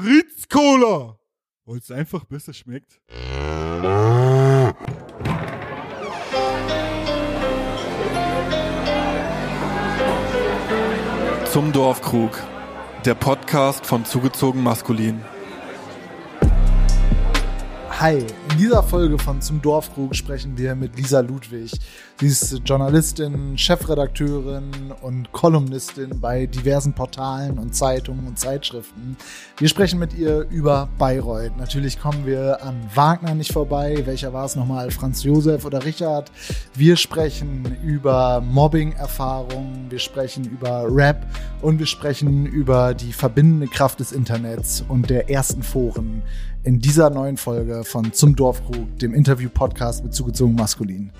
Fritz Cola, weil es einfach besser schmeckt. Zum Dorfkrug, der Podcast von Zugezogen Maskulin. Hi, in dieser Folge von Zum Dorfkrug sprechen wir mit Lisa Ludwig. Sie ist Journalistin, Chefredakteurin und Kolumnistin bei diversen Portalen und Zeitungen und Zeitschriften. Wir sprechen mit ihr über Bayreuth. Natürlich kommen wir an Wagner nicht vorbei. Welcher war es nochmal? Franz Josef oder Richard? Wir sprechen über Mobbing-Erfahrungen, wir sprechen über Rap und wir sprechen über die verbindende Kraft des Internets und der ersten Foren in dieser neuen Folge von Zum Dorfkrug, dem Interview-Podcast mit zugezogen Maskulin.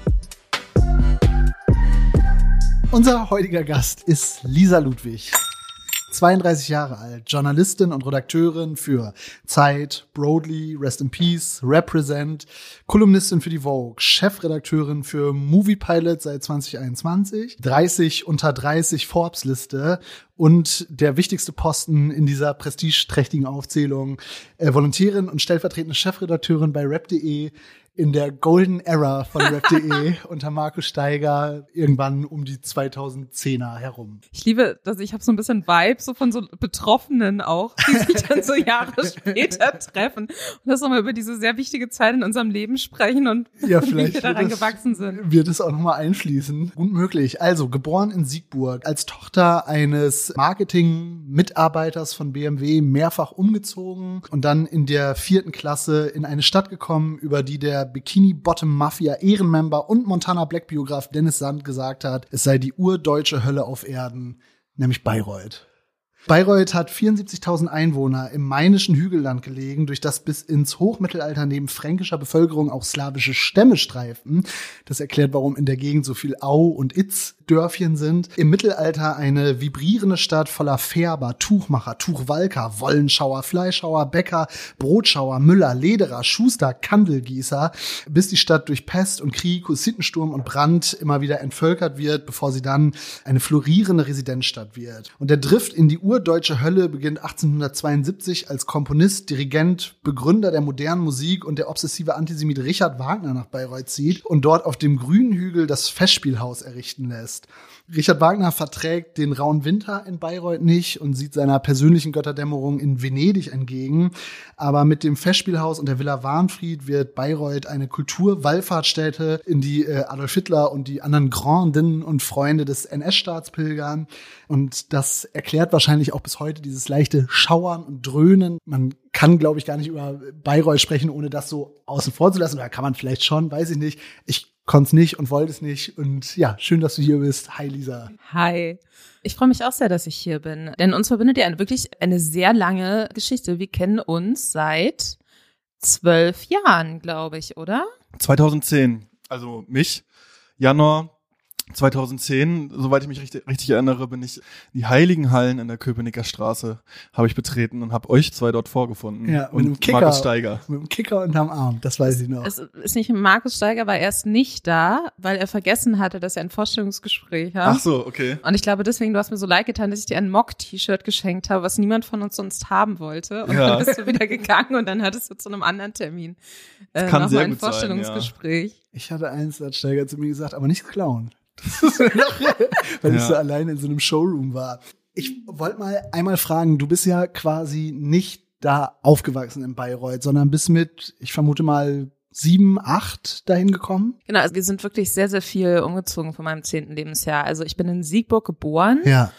Unser heutiger Gast ist Lisa Ludwig. 32 Jahre alt, Journalistin und Redakteurin für Zeit, Broadly, Rest in Peace, Represent, Kolumnistin für die Vogue, Chefredakteurin für Movie Pilot seit 2021, 30 unter 30 Forbes-Liste und der wichtigste Posten in dieser prestigeträchtigen Aufzählung, äh, Volontärin und stellvertretende Chefredakteurin bei rap.de, in der Golden Era von Rap.de unter Markus Steiger irgendwann um die 2010er herum. Ich liebe, dass ich habe so ein bisschen Vibe so von so Betroffenen auch, die sich dann so Jahre später treffen und das nochmal über diese sehr wichtige Zeit in unserem Leben sprechen und ja, wie wir daran das, gewachsen sind. Wird es auch nochmal einfließen. Gut möglich. Also, geboren in Siegburg, als Tochter eines Marketing-Mitarbeiters von BMW, mehrfach umgezogen und dann in der vierten Klasse in eine Stadt gekommen, über die der Bikini Bottom Mafia Ehrenmember und Montana Black Biograf Dennis Sand gesagt hat, es sei die urdeutsche Hölle auf Erden, nämlich Bayreuth. Bayreuth hat 74.000 Einwohner im mainischen Hügelland gelegen, durch das bis ins Hochmittelalter neben fränkischer Bevölkerung auch slawische Stämme streifen. Das erklärt, warum in der Gegend so viel Au und Itz Dörfchen sind. Im Mittelalter eine vibrierende Stadt voller Färber, Tuchmacher, Tuchwalker, Wollenschauer, Fleischhauer, Bäcker, Brotschauer, Müller, Lederer, Schuster, Kandelgießer, bis die Stadt durch Pest und Krieg, Hussitensturm und Brand immer wieder entvölkert wird, bevor sie dann eine florierende Residenzstadt wird. Und der Drift in die urdeutsche Hölle beginnt 1872 als Komponist, Dirigent, Begründer der modernen Musik und der obsessive Antisemit Richard Wagner nach Bayreuth zieht und dort auf dem grünen Hügel das Festspielhaus errichten lässt. Richard Wagner verträgt den rauen Winter in Bayreuth nicht und sieht seiner persönlichen Götterdämmerung in Venedig entgegen. Aber mit dem Festspielhaus und der Villa Warnfried wird Bayreuth eine Kulturwallfahrtsstätte, in die äh, Adolf Hitler und die anderen Grandinnen und Freunde des NS-Staats pilgern. Und das erklärt wahrscheinlich auch bis heute dieses leichte Schauern und Dröhnen. Man kann, glaube ich, gar nicht über Bayreuth sprechen, ohne das so außen vor zu lassen. Oder kann man vielleicht schon, weiß ich nicht. Ich konnte es nicht und wollte es nicht. Und ja, schön, dass du hier bist. Hi, Lisa. Hi. Ich freue mich auch sehr, dass ich hier bin. Denn uns verbindet ja eine, wirklich eine sehr lange Geschichte. Wir kennen uns seit zwölf Jahren, glaube ich, oder? 2010, also mich, Januar 2010, soweit ich mich richtig, richtig erinnere, bin ich die Heiligen Hallen in der Köpenicker Straße habe ich betreten und habe euch zwei dort vorgefunden. Ja, mit und einem Kicker. Markus Steiger. Mit dem Kicker unterm Arm, das weiß ich noch. Es ist nicht, Markus Steiger war erst nicht da, weil er vergessen hatte, dass er ein Vorstellungsgespräch hat. Ach so, okay. Und ich glaube deswegen, du hast mir so leid getan, dass ich dir ein Mock-T-Shirt geschenkt habe, was niemand von uns sonst haben wollte. Und Ja. dann bist du wieder gegangen und dann hattest du zu einem anderen Termin äh, kann noch sehr mal ein gut sein, ja. Vorstellungsgespräch. Ich hatte eins, da hat Steiger zu mir gesagt, aber nicht klauen. Das ist weil ich Ja. so alleine in so einem Showroom war. Ich wollte mal einmal fragen, du bist ja quasi nicht da aufgewachsen in Bayreuth, sondern bist mit, ich vermute mal, sieben, acht dahin gekommen? Genau, also wir sind wirklich sehr, sehr viel umgezogen von meinem zehnten Lebensjahr. Also ich bin in Siegburg geboren. Ja.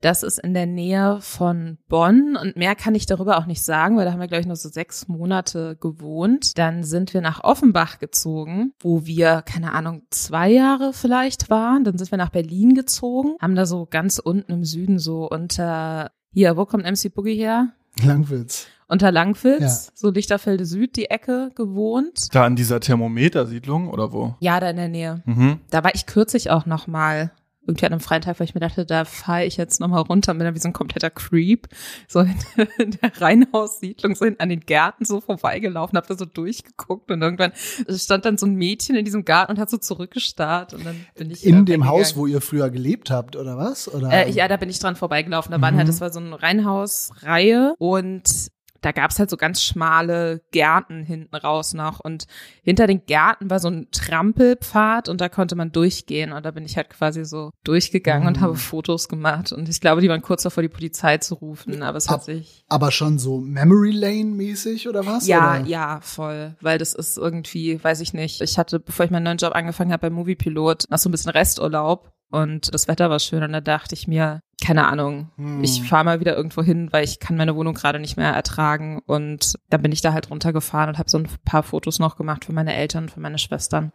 Das ist in der Nähe von Bonn und mehr kann ich darüber auch nicht sagen, weil da haben wir, glaube ich, nur so sechs Monate gewohnt. Dann sind wir nach Offenbach gezogen, wo wir, keine Ahnung, zwei Jahre vielleicht waren. Dann sind wir nach Berlin gezogen, haben da so ganz unten im Süden so unter, hier, wo kommt MC Boogie her? Langwitz. Unter Langwitz, Ja. so Lichterfelde Süd, die Ecke gewohnt. Da an dieser Thermometersiedlung oder wo? Ja, da in der Nähe. Mhm. Da war ich kürzlich auch noch mal irgendwie an einem freien Tag, weil ich mir dachte, da fahre ich jetzt noch mal runter und bin dann wie so ein kompletter Creep so in, in der Reihenhaussiedlung so an den Gärten so vorbeigelaufen, habe da so durchgeguckt und irgendwann stand dann so ein Mädchen in diesem Garten und hat so zurückgestarrt und dann bin ich In dem Haus, wo ihr früher gelebt habt, oder was? Oder? Äh, ja, da bin ich dran vorbeigelaufen. Da waren Mhm. halt, das war so eine Reihenhausreihe und da gab's halt so ganz schmale Gärten hinten raus noch und hinter den Gärten war so ein Trampelpfad und da konnte man durchgehen und da bin ich halt quasi so durchgegangen Mhm. und habe Fotos gemacht und ich glaube, die waren kurz davor, die Polizei zu rufen, aber es hat sich Aber schon so Memory Lane mäßig oder was? ja, oder? ja, voll, weil das ist irgendwie, weiß ich nicht. Ich hatte, bevor ich meinen neuen Job angefangen habe beim Moviepilot, noch so ein bisschen Resturlaub und das Wetter war schön und da dachte ich mir, keine Ahnung, Hm. ich fahre mal wieder irgendwo hin, weil ich kann meine Wohnung gerade nicht mehr ertragen und dann bin ich da halt runtergefahren und habe so ein paar Fotos noch gemacht für meine Eltern, für meine Schwestern.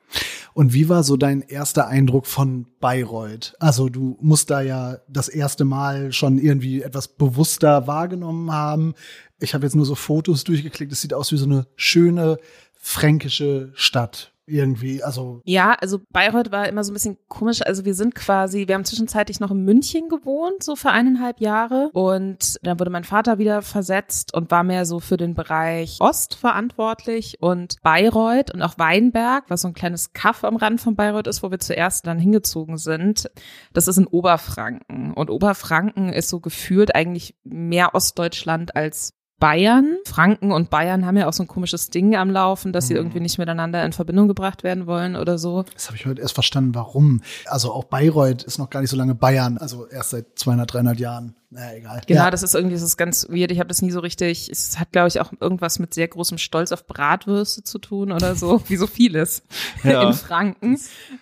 Und wie war so dein erster Eindruck von Bayreuth? Also du musst da ja das erste Mal schon irgendwie etwas bewusster wahrgenommen haben. Ich habe jetzt nur so Fotos durchgeklickt. Es sieht aus wie so eine schöne fränkische Stadt irgendwie. Also Ja, also Bayreuth war immer so ein bisschen komisch. Also wir sind quasi, wir haben zwischenzeitlich noch in München gewohnt, so für eineinhalb Jahre. Und dann wurde mein Vater wieder versetzt und war mehr so für den Bereich Ost verantwortlich. Und Bayreuth und auch Weinberg, was so ein kleines Kaff am Rand von Bayreuth ist, wo wir zuerst dann hingezogen sind, das ist in Oberfranken. Und Oberfranken ist so gefühlt eigentlich mehr Ostdeutschland als Bayern. Franken und Bayern haben ja auch so ein komisches Ding am Laufen, dass sie Mhm. irgendwie nicht miteinander in Verbindung gebracht werden wollen oder so. das habe ich heute erst verstanden, warum. Also auch Bayreuth ist noch gar nicht so lange Bayern. Also erst seit 200, 300 Jahren. Na egal. Genau, ja. das ist irgendwie, das ist ganz weird. Ich habe das nie so richtig. Es hat, glaube ich, auch irgendwas mit sehr großem Stolz auf Bratwürste zu tun oder so, wie so vieles Ja. in Franken.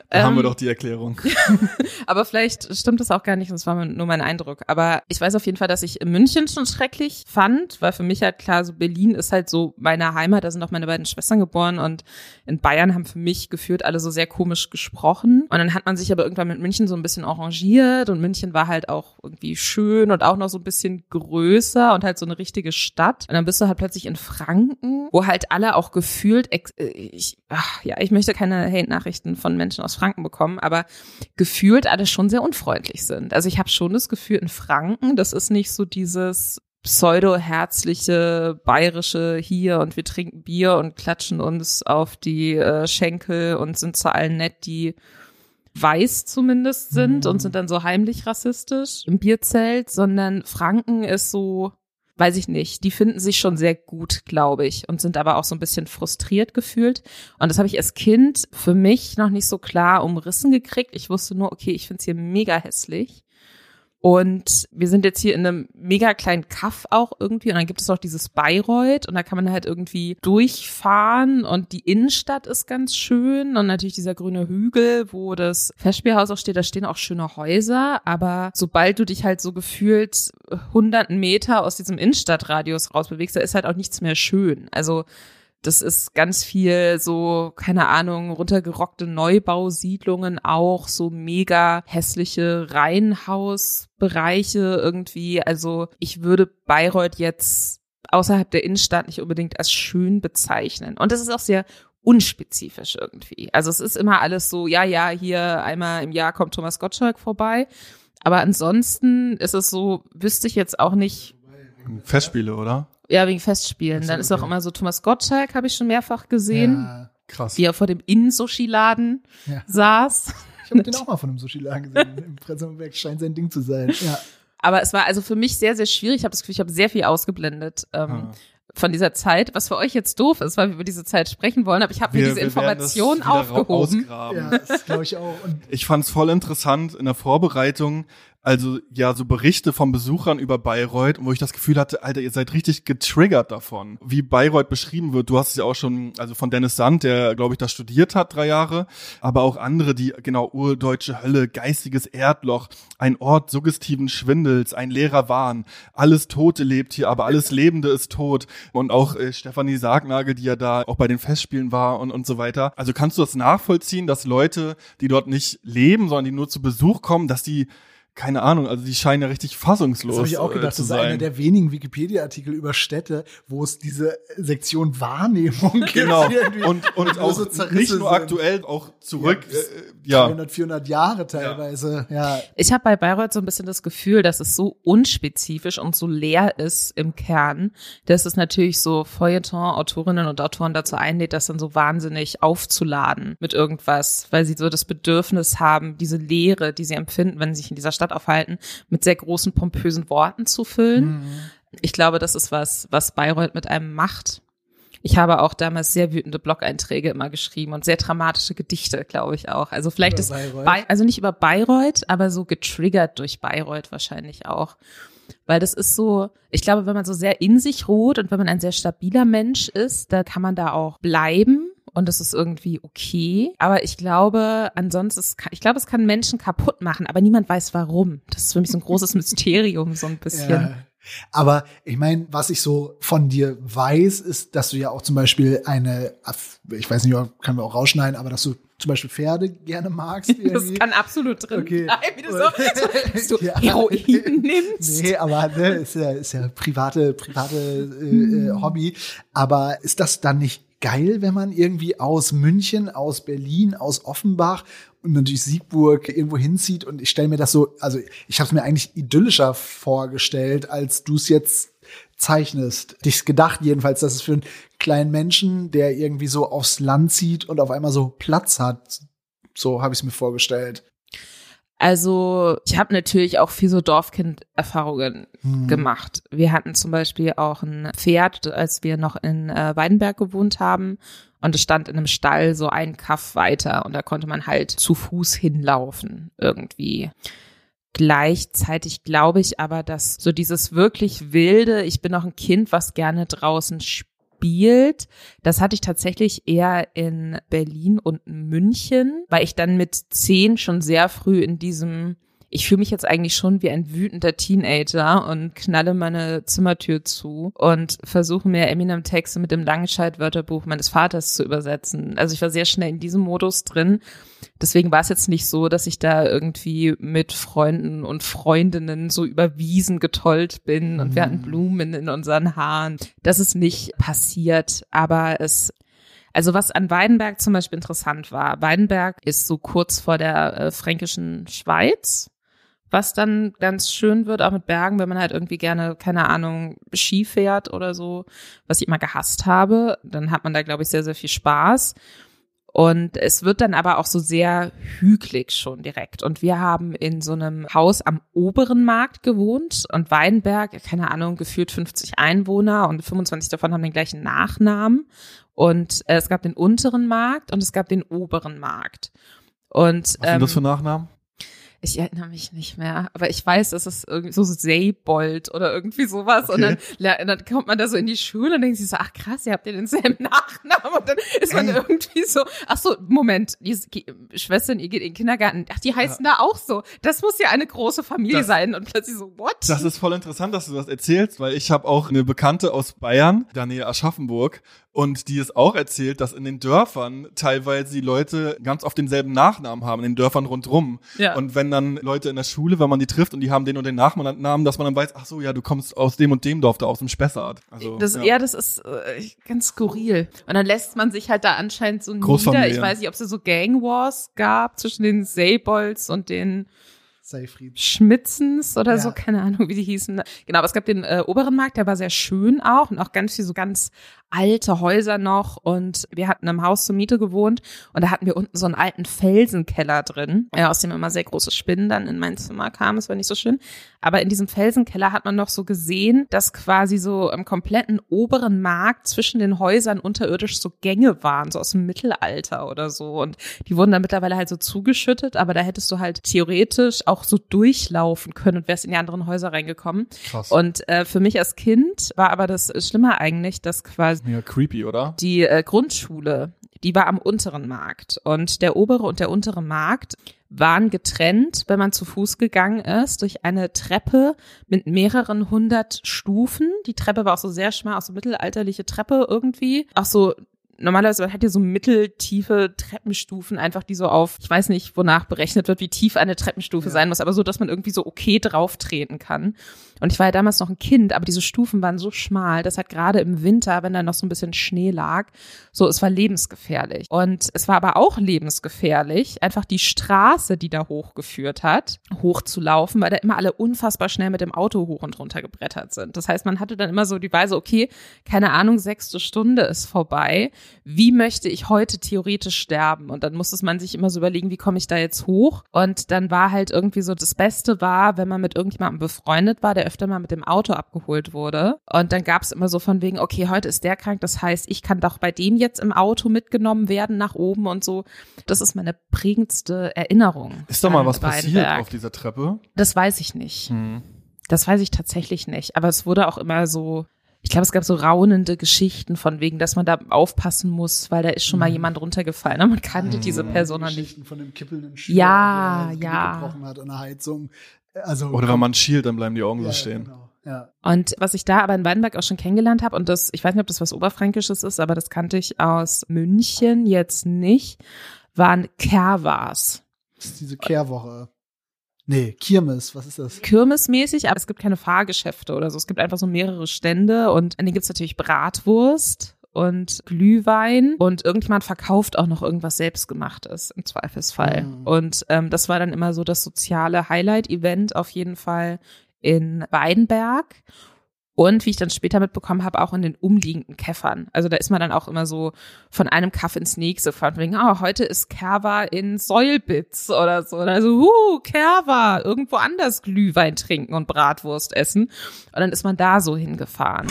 Da haben wir Ähm, doch die Erklärung. Aber vielleicht stimmt das auch gar nicht, das war nur mein Eindruck. Aber ich weiß auf jeden Fall, dass ich München schon schrecklich fand, weil für mich halt klar, so Berlin ist halt so meine Heimat, da sind auch meine beiden Schwestern geboren und in Bayern haben für mich geführt alle so sehr komisch gesprochen. Und dann hat man sich aber irgendwann mit München so ein bisschen arrangiert und München war halt auch irgendwie schön und auch noch so ein bisschen größer und halt so eine richtige Stadt. Und dann bist du halt plötzlich in Franken, wo halt alle auch gefühlt, äh, ich, ach, ja, ich möchte keine Hate-Nachrichten von Menschen aus Franken bekommen, aber gefühlt alle schon sehr unfreundlich sind. Also ich habe schon das Gefühl, in Franken, das ist nicht so dieses pseudo-herzliche, bayerische hier und wir trinken Bier und klatschen uns auf die äh, Schenkel und sind zu allen nett, die weiß zumindest sind Mhm. und sind dann so heimlich rassistisch im Bierzelt, sondern Franken ist so, weiß ich nicht, die finden sich schon sehr gut, glaube ich, und sind aber auch so ein bisschen frustriert gefühlt. Und das habe ich als Kind für mich noch nicht so klar umrissen gekriegt. Ich wusste nur, okay, ich finde es hier mega hässlich. Und wir sind jetzt hier in einem mega kleinen Kaff auch irgendwie. Und dann gibt es auch dieses Bayreuth. Und da kann man halt irgendwie durchfahren. Und die Innenstadt ist ganz schön. Und natürlich dieser grüne Hügel, wo das Festspielhaus auch steht, da stehen auch schöne Häuser, aber sobald du dich halt so gefühlt hunderten Meter aus diesem Innenstadtradius rausbewegst, da ist halt auch nichts mehr schön. Also das ist ganz viel so, keine Ahnung, runtergerockte Neubausiedlungen auch, so mega hässliche Reihenhausbereiche irgendwie. Also ich würde Bayreuth jetzt außerhalb der Innenstadt nicht unbedingt als schön bezeichnen. Und das ist auch sehr unspezifisch irgendwie. Also es ist immer alles so, ja, ja, hier einmal im Jahr kommt Thomas Gottschalk vorbei. Aber ansonsten ist es so, wüsste ich jetzt auch nicht, Festspiele, oder? Ja, wegen Festspielen. So, Dann ist auch immer so Thomas Gottschalk, habe ich schon mehrfach gesehen, Ja. Krass. wie er vor dem Innen-Sushi-Laden Ja. saß. Ich habe den auch mal von einem Sushi-Laden gesehen. Im Prenzlauer scheint sein Ding zu sein. Ja. Aber es war also für mich sehr, sehr schwierig. Ich habe das Gefühl, ich habe sehr viel ausgeblendet ähm, Ah. von dieser Zeit, was für euch jetzt doof ist, weil wir über diese Zeit sprechen wollen. Aber ich habe mir diese wir werden das Information wieder ra- aufgehoben. ausgraben. Ja, das glaube ich auch. Und Ich fand's voll interessant in der Vorbereitung, also ja, so Berichte von Besuchern über Bayreuth, wo ich das Gefühl hatte, Alter, ihr seid richtig getriggert davon. Wie Bayreuth beschrieben wird, du hast es ja auch schon, also von Dennis Sand, der, glaube ich, das studiert hat, drei Jahre, aber auch andere, die, genau, urdeutsche Hölle, geistiges Erdloch, ein Ort suggestiven Schwindels, ein leerer Wahn, alles Tote lebt hier, aber alles Lebende ist tot. Und auch äh, Stefanie Sargnagel, die ja da auch bei den Festspielen war und, und so weiter. Also kannst du das nachvollziehen, dass Leute, die dort nicht leben, sondern die nur zu Besuch kommen, dass die keine Ahnung, also die scheinen ja richtig fassungslos das habe ich auch äh, gedacht, zu das ist einer sein. der wenigen Wikipedia-Artikel über Städte, wo es diese Sektion Wahrnehmung gibt. Genau. Und, und auch so nicht nur sind. aktuell, auch zurück. Ja, äh, ja. 300, 400 Jahre teilweise. Ja. Ich habe bei Bayreuth so ein bisschen das Gefühl, dass es so unspezifisch und so leer ist im Kern, dass es natürlich so Feuilleton-Autorinnen und Autoren dazu einlädt, das dann so wahnsinnig aufzuladen mit irgendwas, weil sie so das Bedürfnis haben, diese Leere, die sie empfinden, wenn sie sich in dieser Stadt aufhalten, mit sehr großen, pompösen Worten zu füllen. Ich glaube, das ist was, was Bayreuth mit einem macht. Ich habe auch damals sehr wütende Blog-Einträge immer geschrieben und sehr dramatische Gedichte, glaube ich auch. Also vielleicht Über ist, Bayreuth? Bay- also nicht über Bayreuth, aber so getriggert durch Bayreuth wahrscheinlich auch. Weil das ist so, ich glaube, wenn man so sehr in sich ruht und wenn man ein sehr stabiler Mensch ist, da kann man da auch bleiben und das ist irgendwie okay. Aber ich glaube, ansonsten, es kann, ich glaube, es kann Menschen kaputt machen, aber niemand weiß warum. Das ist für mich so ein großes Mysterium, so ein bisschen. Ja. Aber ich meine, was ich so von dir weiß, ist, dass du ja auch zum Beispiel eine, ich weiß nicht, können wir auch rausschneiden, aber dass du zum Beispiel Pferde gerne magst. Das irgendwie. kann absolut drin Okay. bleiben, wie du so, so dass du Ja. Heroin nimmst. Nee, aber ne, ist ja, ist ja private, private äh, äh, Hobby. Aber ist das dann nicht geil, wenn man irgendwie aus München, aus Berlin, aus Offenbach und natürlich Siegburg irgendwo hinzieht? Und ich stelle mir das so, also ich habe es mir eigentlich idyllischer vorgestellt, als du es jetzt zeichnest. Dich gedacht jedenfalls, dass es für einen kleinen Menschen, der irgendwie so aufs Land zieht und auf einmal so Platz hat. So habe ich es mir vorgestellt. Also ich habe natürlich auch viel so Dorfkind-Erfahrungen Hm. gemacht. Wir hatten zum Beispiel auch ein Pferd, als wir noch in äh, Weidenberg gewohnt haben. Und es stand in einem Stall so ein Kaff weiter und da konnte man halt zu Fuß hinlaufen irgendwie. Gleichzeitig glaube ich aber, dass so dieses wirklich wilde, ich bin noch ein Kind, was gerne draußen spielt, das hatte ich tatsächlich eher in Berlin und München, weil ich dann mit zehn schon sehr früh in diesem ich fühle mich jetzt eigentlich schon wie ein wütender Teenager und knalle meine Zimmertür zu und versuche mir Eminem-Texte mit dem Langenscheid-Wörterbuch meines Vaters zu übersetzen. Also ich war sehr schnell in diesem Modus drin. Deswegen war es jetzt nicht so, dass ich da irgendwie mit Freunden und Freundinnen so über Wiesen getollt bin und wir hatten Blumen in unseren Haaren. Das ist nicht passiert, aber es also was an Weidenberg zum Beispiel interessant war, Weidenberg ist so kurz vor der äh, fränkischen Schweiz, was dann ganz schön wird, auch mit Bergen, wenn man halt irgendwie gerne, keine Ahnung, Ski fährt oder so, was ich immer gehasst habe, dann hat man da, glaube ich, sehr, sehr viel Spaß. Und es wird dann aber auch so sehr hügelig schon direkt. Und wir haben in so einem Haus am oberen Markt gewohnt und Weinberg, keine Ahnung, gefühlt 50 Einwohner und 25 davon haben den gleichen Nachnamen. Und äh, es gab den unteren Markt und es gab den oberen Markt. Und Was sind ähm, das für Nachnamen? Ich erinnere mich nicht mehr, aber ich weiß, dass es irgendwie so Seybold oder irgendwie sowas. Und dann, dann kommt man da so in die Schule und denkt sich so, ach krass, ihr habt ja denselben Nachnamen. Und dann ist man Ey. irgendwie so, ach so, Moment, die Schwestern, ihr geht in den Kindergarten. Ach, die heißen da auch so. Das muss ja eine große Familie Das- sein. Und plötzlich so, what? Das ist voll interessant, dass du das erzählst, weil ich habe auch eine Bekannte aus Bayern, da nähe Aschaffenburg, und die ist auch erzählt, dass in den Dörfern teilweise die Leute ganz oft denselben Nachnamen haben, in den Dörfern rundrum. Ja. Und wenn dann Leute in der Schule, wenn man die trifft und die haben den und den Nachnamen, dass man dann weiß, ach so, ja, du kommst aus dem und dem Dorf, da aus dem Spessart. Also, Das, ja. das ist äh, ganz skurril. Und dann lässt man sich halt da anscheinend so nieder. Ich weiß nicht, ob es da so Gang Wars gab zwischen den Seybolds und den Seifried. Schmitzens oder Ja. so, keine Ahnung, wie die hießen. Genau, aber es gab den äh, oberen Markt, der war sehr schön auch und auch ganz viel so ganz alte Häuser noch und wir hatten im Haus zur Miete gewohnt und da hatten wir unten so einen alten Felsenkeller drin, ja, aus dem immer sehr große Spinnen dann in mein Zimmer kamen, es war nicht so schön, aber in diesem Felsenkeller hat man noch so gesehen, dass quasi so im kompletten oberen Markt zwischen den Häusern unterirdisch so Gänge waren, so aus dem Mittelalter oder so und die wurden dann mittlerweile halt so zugeschüttet, aber da hättest du halt theoretisch auch so durchlaufen können und wärst in die anderen Häuser reingekommen. krass. Und äh, für mich als Kind war aber das Schlimme eigentlich, dass quasi Mega creepy, oder? die äh, Grundschule, die war am unteren Markt und der obere und der untere Markt waren getrennt, wenn man zu Fuß gegangen ist, durch eine Treppe mit mehreren hundert Stufen. Die Treppe war auch so sehr schmal, auch so mittelalterliche Treppe irgendwie. Auch so Normalerweise hat ja so mitteltiefe Treppenstufen, einfach die so auf, ich weiß nicht, wonach berechnet wird, wie tief eine Treppenstufe Ja. sein muss, aber so, dass man irgendwie so okay drauf treten kann. Und ich war ja damals noch ein Kind, aber diese Stufen waren so schmal, dass halt gerade im Winter, wenn da noch so ein bisschen Schnee lag, so, es war lebensgefährlich. Und es war aber auch lebensgefährlich, einfach die Straße, die da hochgeführt hat, hochzulaufen, weil da immer alle unfassbar schnell mit dem Auto hoch und runter gebrettert sind. Das heißt, man hatte dann immer so die Weise, okay, keine Ahnung, sechste Stunde ist vorbei. wie möchte ich heute theoretisch sterben? Und dann musste man sich immer so überlegen, wie komme ich da jetzt hoch? Und dann war halt irgendwie so, das Beste war, wenn man mit irgendjemandem befreundet war, der öfter mal mit dem Auto abgeholt wurde. Und dann gab es immer so von wegen, okay, heute ist der krank, das heißt, ich kann doch bei dem jetzt im Auto mitgenommen werden nach oben und so. Das ist meine prägendste Erinnerung. Ist da mal was passiert Weinberg. auf dieser Treppe? Das weiß ich nicht. Hm. Das weiß ich tatsächlich nicht. Aber es wurde auch immer so, ich glaube, es gab so raunende Geschichten von wegen, dass man da aufpassen muss, weil da ist schon mal Mhm. jemand runtergefallen. Und man kannte diese Person noch nicht. Geschichten von dem kippelnden Schüler, Ja, der ja. gebrochen hat an der Heizung. Also Oder wenn man schielt, dann bleiben die Augen ja, so stehen. Genau. Ja. Und was ich da aber in Weidenberg auch schon kennengelernt habe, und das, ich weiß nicht, ob das was Oberfränkisches ist, aber das kannte ich aus München jetzt nicht, waren Kerwas. Das ist diese Kehrwoche. Nee, Kirmes, was ist das? Kirmesmäßig, aber es gibt keine Fahrgeschäfte oder so. Es gibt einfach so mehrere Stände und an denen gibt's natürlich Bratwurst und Glühwein und irgendjemand verkauft auch noch irgendwas selbstgemachtes im Zweifelsfall. Mhm. Und ähm, das war dann immer so das soziale Highlight-Event auf jeden Fall in Weidenberg. Und wie ich dann später mitbekommen habe, auch in den umliegenden Käffern. Also da ist man dann auch immer so von einem Kaff ins nächste gefahren. Von wegen, ah, heute ist Kerwa in Säulbitz oder so. Also, huh, Kerwa, irgendwo anders Glühwein trinken und Bratwurst essen. Und dann ist man da so hingefahren.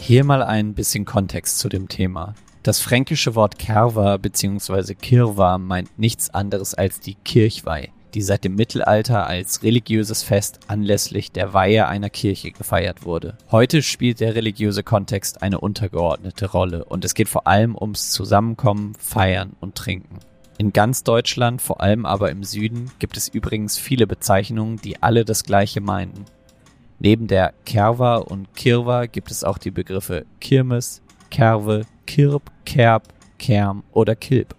Hier mal ein bisschen Kontext zu dem Thema. Das fränkische Wort Kerwa bzw. Kirwa meint nichts anderes als die Kirchweih, die seit dem Mittelalter als religiöses Fest anlässlich der Weihe einer Kirche gefeiert wurde. Heute spielt der religiöse Kontext eine untergeordnete Rolle und es geht vor allem ums Zusammenkommen, Feiern und Trinken. In ganz Deutschland, vor allem aber im Süden, gibt es übrigens viele Bezeichnungen, die alle das gleiche meinen. Neben der Kerwa und Kirwa gibt es auch die Begriffe Kirmes, Kerwe, Kirb, Kerb, Kerm oder Kilb.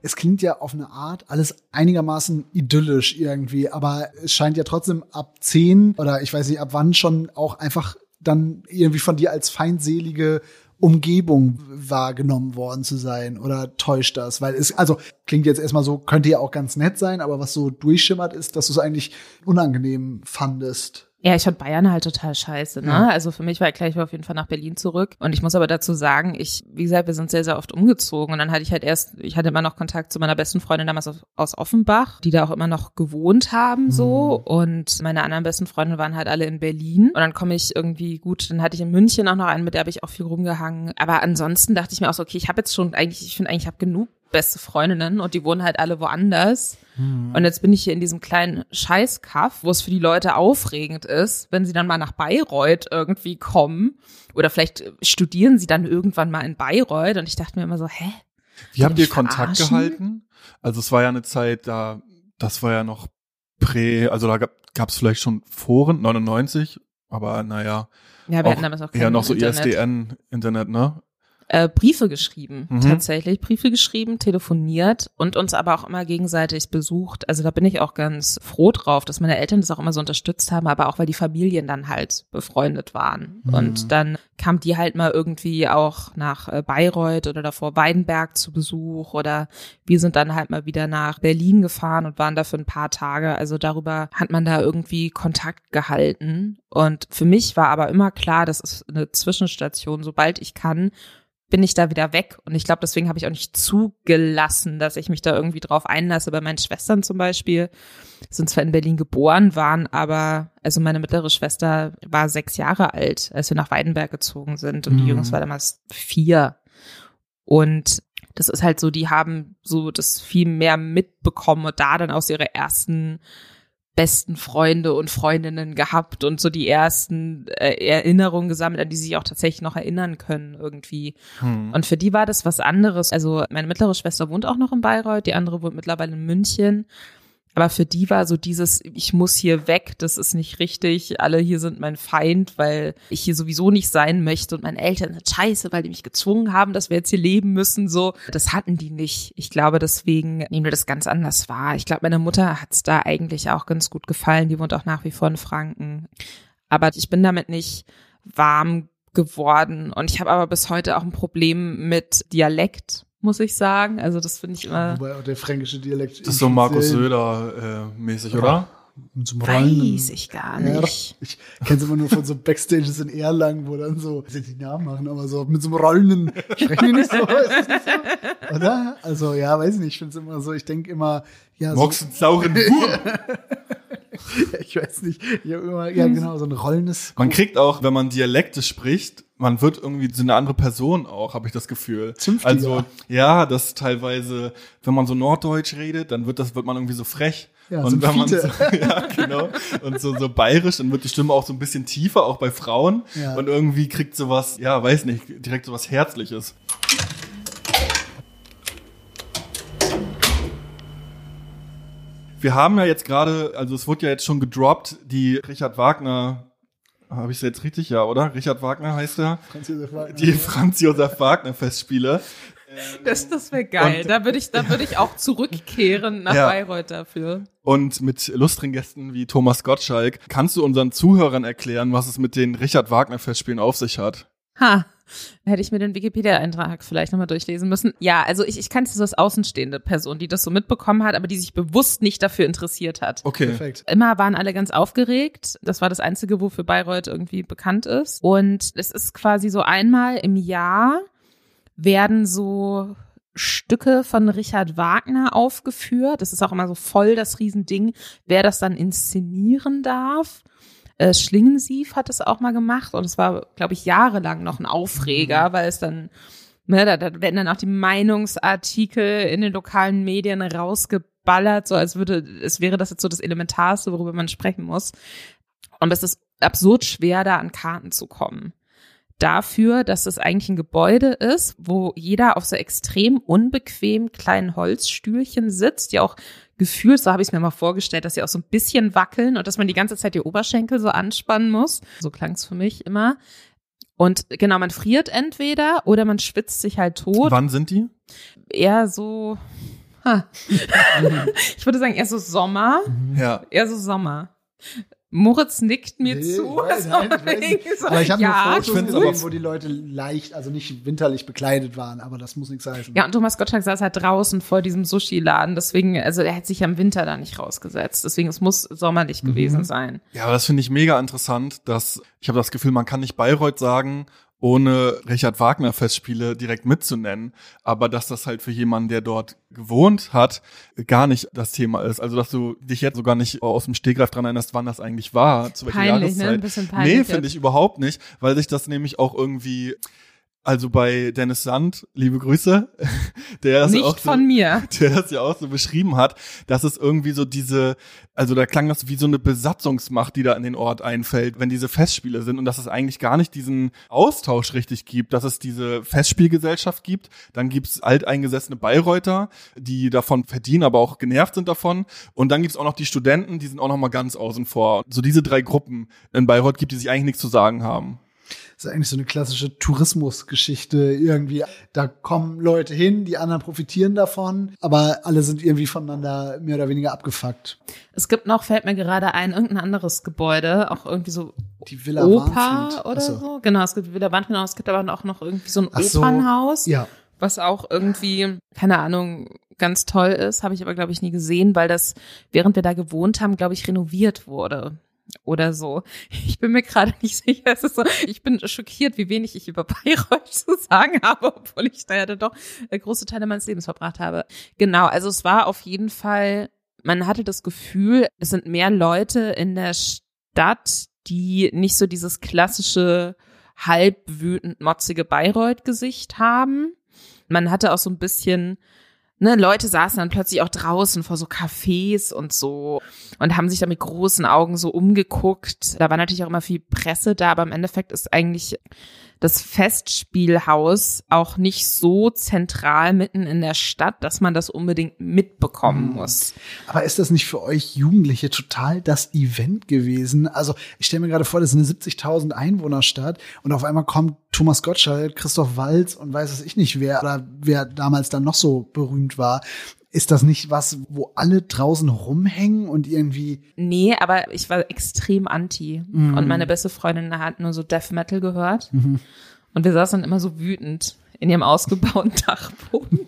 Es klingt ja auf eine Art alles einigermaßen idyllisch irgendwie, aber es scheint ja trotzdem ab zehn oder ich weiß nicht ab wann schon auch einfach dann irgendwie von dir als feindselige Umgebung wahrgenommen worden zu sein oder täuscht das? Weil es, also klingt jetzt erstmal so, könnte ja auch ganz nett sein, aber was so durchschimmert ist, dass du es eigentlich unangenehm fandest. Ja, ich fand Bayern halt total scheiße, ne? Ja. Also für mich war klar, ich war auf jeden Fall nach Berlin zurück. Und ich muss aber dazu sagen, ich, wie gesagt, wir sind sehr, sehr oft umgezogen. Und dann hatte ich halt erst, ich hatte immer noch Kontakt zu meiner besten Freundin damals aus, aus Offenbach, die da auch immer noch gewohnt haben, so. Und meine anderen besten Freunde waren halt alle in Berlin. Und dann komme ich irgendwie, gut, dann hatte ich in München auch noch einen, mit der habe ich auch viel rumgehangen. Aber ansonsten dachte ich mir auch so, okay, ich habe jetzt schon eigentlich, ich finde eigentlich, ich habe genug beste Freundinnen und die wohnen halt alle woanders. Und jetzt bin ich hier in diesem kleinen Scheißkaff, wo es für die Leute aufregend ist, wenn sie dann mal nach Bayreuth irgendwie kommen. Oder vielleicht studieren sie dann irgendwann mal in Bayreuth. Und ich dachte mir immer so, hä? Wie habt ihr Kontakt verarschen? gehalten? Also es war ja eine Zeit, da, das war ja noch prä, also da gab es vielleicht schon Foren, 99, aber naja, Ja, wir Auch hatten damals auch kein eher noch so Internet. ISDN-Internet, ne? Äh, Briefe geschrieben, Mhm. tatsächlich Briefe geschrieben, telefoniert und uns aber auch immer gegenseitig besucht. Also da bin ich auch ganz froh drauf, dass meine Eltern das auch immer so unterstützt haben, aber auch weil die Familien dann halt befreundet waren. Mhm. Und dann kam die halt mal irgendwie auch nach äh, Bayreuth oder davor Weidenberg zu Besuch oder wir sind dann halt mal wieder nach Berlin gefahren und waren da für ein paar Tage. Also darüber hat man da irgendwie Kontakt gehalten. Und für mich war aber immer klar, das ist eine Zwischenstation. Sobald ich kann, bin ich da wieder weg. Und ich glaube, deswegen habe ich auch nicht zugelassen, dass ich mich da irgendwie drauf einlasse. Bei meinen Schwestern zum Beispiel sind zwar in Berlin geboren, waren aber, also meine mittlere Schwester war sechs Jahre alt, als wir nach Weidenberg gezogen sind. Und die Mhm. Jungs war damals vier. Und das ist halt so, die haben so das viel mehr mitbekommen und da dann aus ihre ersten besten Freunde und Freundinnen gehabt und so die ersten äh, Erinnerungen gesammelt, an die sie sich auch tatsächlich noch erinnern können irgendwie. Hm. Und für die war das was anderes. Also meine mittlere Schwester wohnt auch noch in Bayreuth, die andere wohnt mittlerweile in München. Aber für die war so dieses, ich muss hier weg, das ist nicht richtig, alle hier sind mein Feind, weil ich hier sowieso nicht sein möchte und meine Eltern sind scheiße, weil die mich gezwungen haben, dass wir jetzt hier leben müssen, so. Das hatten die nicht. Ich glaube, deswegen nehmen wir das ganz anders wahr. Ich glaube, meine Mutter hat's da eigentlich auch ganz gut gefallen, die wohnt auch nach wie vor in Franken. Aber ich bin damit nicht warm geworden und ich habe aber bis heute auch ein Problem mit Dialekt, muss ich sagen. Also das finde ich immer. Wobei auch der fränkische Dialekt. Das ist so Markus Söder äh, mäßig, oder? Mit so einem rollenden- Weiß ich gar Ja, nicht. ich kenne es immer nur von so Backstages in Erlangen, wo dann so, ich will die Namen machen, aber so mit so einem rollenden, sprechen die nicht so, ist das nicht so? Oder? Also, ja, weiß ich nicht, ich finde es immer so, ich denke immer, ja, so, Mox und sauren Wurm. ich weiß nicht, ich habe immer, ja, genau, so ein rollendes, Man kriegt auch, wenn man Dialekte spricht, man wird irgendwie so eine andere Person auch, habe ich das Gefühl. Zünftiger. Also ja, das teilweise, wenn man so Norddeutsch redet, dann wird das wird man irgendwie so frech. Ja, so und ein wenn man so, ja genau und so so bayerisch, dann wird die Stimme auch so ein bisschen tiefer, auch bei Frauen Ja. und irgendwie kriegt sowas, ja, weiß nicht, direkt sowas Herzliches. Wir haben ja jetzt gerade, also es wurde ja jetzt schon gedroppt, die Richard Wagner, habe ich es jetzt richtig, ja, oder? Richard Wagner heißt er? Franz Josef Wagner. Die Franz Josef Wagner Festspiele. Das, das wäre geil. Und- da würde ich, da würde ich auch zurückkehren nach Ja. Bayreuth dafür. Und mit lustigen Gästen wie Thomas Gottschalk kannst du unseren Zuhörern erklären, was es mit den Richard Wagner Festspielen auf sich hat. Ha. Hätte ich mir den Wikipedia-Eintrag vielleicht nochmal durchlesen müssen. Ja, also ich, ich kannte so als außenstehende Person, die das so mitbekommen hat, aber die sich bewusst nicht dafür interessiert hat. Okay. Perfekt. Immer waren alle ganz aufgeregt. Das war das Einzige, wofür Bayreuth irgendwie bekannt ist. Und es ist quasi so einmal im Jahr werden so Stücke von Richard Wagner aufgeführt. Das ist auch immer so voll das Riesending, wer das dann inszenieren darf. Äh, Schlingensief hat es auch mal gemacht und es war, glaube ich, jahrelang noch ein Aufreger, weil es dann, ne, da, da werden dann auch die Meinungsartikel in den lokalen Medien rausgeballert, so als würde, es wäre das jetzt so das Elementarste, worüber man sprechen muss. Und es ist absurd schwer, da an Karten zu kommen. Dafür, dass es eigentlich ein Gebäude ist, wo jeder auf so extrem unbequem kleinen Holzstühlchen sitzt, die auch gefühlt, so habe ich es mir mal vorgestellt, dass sie auch so ein bisschen wackeln und dass man die ganze Zeit die Oberschenkel so anspannen muss. So klang es für mich immer. Und genau, man friert entweder oder man schwitzt sich halt tot. Wann sind die? Eher so, ha. ich würde sagen, eher so Sommer. Ja. Eher so Sommer. Moritz nickt mir Nee, zu. ich weiß, nein, ich weiß so, Aber ich habe ja, nur Fotos gesehen, aber- wo die Leute leicht, also nicht winterlich bekleidet waren, aber das muss nichts heißen. Ja, und Thomas Gottschalk saß halt draußen vor diesem Sushi-Laden. Deswegen, also er hat sich ja im Winter da nicht rausgesetzt. Deswegen, es muss sommerlich Mhm. gewesen sein. Ja, aber das finde ich mega interessant, dass ich habe das Gefühl, man kann nicht Bayreuth sagen, ohne Richard Wagner Festspiele direkt mitzunennen, aber dass das halt für jemanden, der dort gewohnt hat, gar nicht das Thema ist. Also dass du dich jetzt sogar nicht aus dem Stegreif dran erinnerst, wann das eigentlich war, zu welcher Peinlich, ne? Jahreszeit. Ein bisschen peinlich nee, finde ich überhaupt nicht, weil sich das nämlich auch irgendwie also bei Dennis Sand, liebe Grüße, der das Nicht auch so, von mir. der das ja auch so beschrieben hat, dass es irgendwie so diese, also da klang das wie so eine Besatzungsmacht, die da in den Ort einfällt, wenn diese Festspiele sind und dass es eigentlich gar nicht diesen Austausch richtig gibt, dass es diese Festspielgesellschaft gibt, dann gibt's alteingesessene Bayreuther, die davon verdienen, aber auch genervt sind davon und dann gibt's auch noch die Studenten, die sind auch noch mal ganz außen vor. So diese drei Gruppen in Bayreuth gibt, die sich eigentlich nichts zu sagen haben. Das ist eigentlich so eine klassische Tourismusgeschichte irgendwie. Da kommen Leute hin, die anderen profitieren davon, aber alle sind irgendwie voneinander mehr oder weniger abgefuckt. Es gibt noch, fällt mir gerade ein, irgendein anderes Gebäude, auch irgendwie so Die Villa Oper Warnfried. oder Achso. so. Genau, es gibt wieder Wand, genau, es gibt aber auch noch irgendwie so ein Ach so. Opernhaus. Ja, was auch irgendwie, keine Ahnung, ganz toll ist, habe ich aber, glaube ich, nie gesehen, weil das, während wir da gewohnt haben, glaube ich, renoviert wurde. Oder so. Ich bin mir gerade nicht sicher. Es ist so, ich bin schockiert, wie wenig ich über Bayreuth zu sagen habe, obwohl ich da ja dann doch äh, große Teile meines Lebens verbracht habe. Genau, also es war auf jeden Fall, man hatte das Gefühl, es sind mehr Leute in der Stadt, die nicht so dieses klassische halb wütend motzige Bayreuth-Gesicht haben. Man hatte auch so ein bisschen, ne, Leute saßen dann plötzlich auch draußen vor so Cafés und so und haben sich da mit großen Augen so umgeguckt. Da war natürlich auch immer viel Presse da, aber im Endeffekt ist eigentlich das Festspielhaus auch nicht so zentral mitten in der Stadt, dass man das unbedingt mitbekommen Mhm. muss. aber ist das nicht für euch Jugendliche total das Event gewesen? Also ich stelle mir gerade vor, das ist eine 70.000 Einwohnerstadt und auf einmal kommt Thomas Gottschalk, Christoph Walz und weiß es ich nicht wer oder wer damals dann noch so berühmt war. Ist das nicht was, wo alle draußen rumhängen und irgendwie Nee, aber ich war extrem anti. Mhm. Und meine beste Freundin hat nur so Death Metal gehört. Und wir saßen dann immer so wütend in ihrem ausgebauten Dachboden.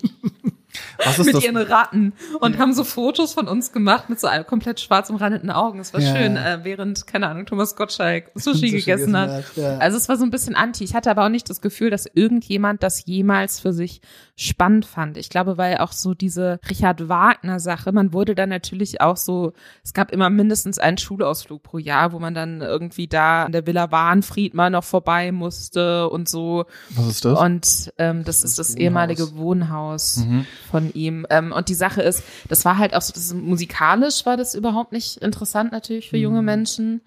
Mit das? ihren Ratten und haben so Fotos von uns gemacht mit so einem komplett schwarz umrandeten Augen. Es war Ja. schön, äh, während, keine Ahnung, Thomas Gottschalk Sushi, Sushi gegessen gegessen hat. hat, ja. Also es war so ein bisschen anti. Ich hatte aber auch nicht das Gefühl, dass irgendjemand das jemals für sich spannend fand. Ich glaube, weil auch so diese Richard Wagner Sache, man wurde dann natürlich auch so, es gab immer mindestens einen Schulausflug pro Jahr, wo man dann irgendwie da an der Villa Warnfried mal noch vorbei musste und so. Was ist das? Und ähm, das, ist das Wohnhaus. ehemalige Wohnhaus Mhm. von ihm. Ähm, und die Sache ist, das war halt auch so, das musikalisch war das überhaupt nicht interessant natürlich für junge Menschen.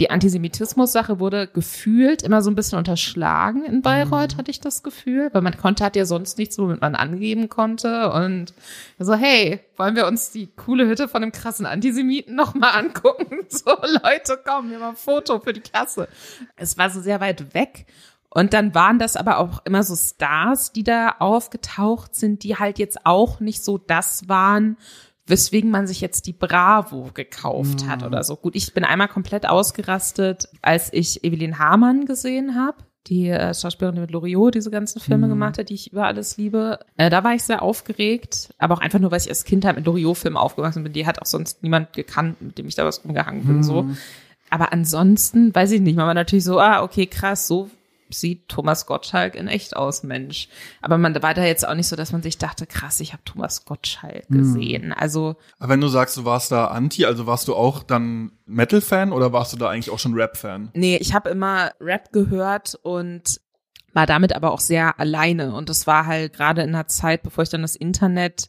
Die Antisemitismus-Sache wurde gefühlt immer so ein bisschen unterschlagen in Bayreuth, hatte ich das Gefühl, weil man konnte, hat ja sonst nichts, womit man angeben konnte. Und so, hey, wollen wir uns die coole Hütte von dem krassen Antisemiten nochmal angucken? So, Leute, komm, wir mal ein Foto für die Klasse. Es war so sehr weit weg. Und dann waren das aber auch immer so Stars, die da aufgetaucht sind, die halt jetzt auch nicht so das waren, weswegen man sich jetzt die Bravo gekauft hat oder so. Gut, ich bin einmal komplett ausgerastet, als ich Evelyn Hamann gesehen habe. Die äh, Schauspielerin, die mit Loriot diese ganzen Filme gemacht hat, die ich über alles liebe. Äh, da war ich sehr aufgeregt, aber auch einfach nur, weil ich als Kind halt mit Loriot-Filmen aufgewachsen bin. Die hat auch sonst niemand gekannt, mit dem ich da was rumgehangen bin. So. Aber ansonsten weiß ich nicht. Man war natürlich so, ah, okay, krass, so sieht Thomas Gottschalk in echt aus, Mensch. Aber man war da jetzt auch nicht so, dass man sich dachte, krass, ich habe Thomas Gottschalk gesehen. Also Aber wenn du sagst, du warst da Anti, also warst du auch dann Metal-Fan oder warst du da eigentlich auch schon Rap-Fan? Nee, ich habe immer Rap gehört und war damit aber auch sehr alleine. Und das war halt gerade in einer Zeit, bevor ich dann das Internet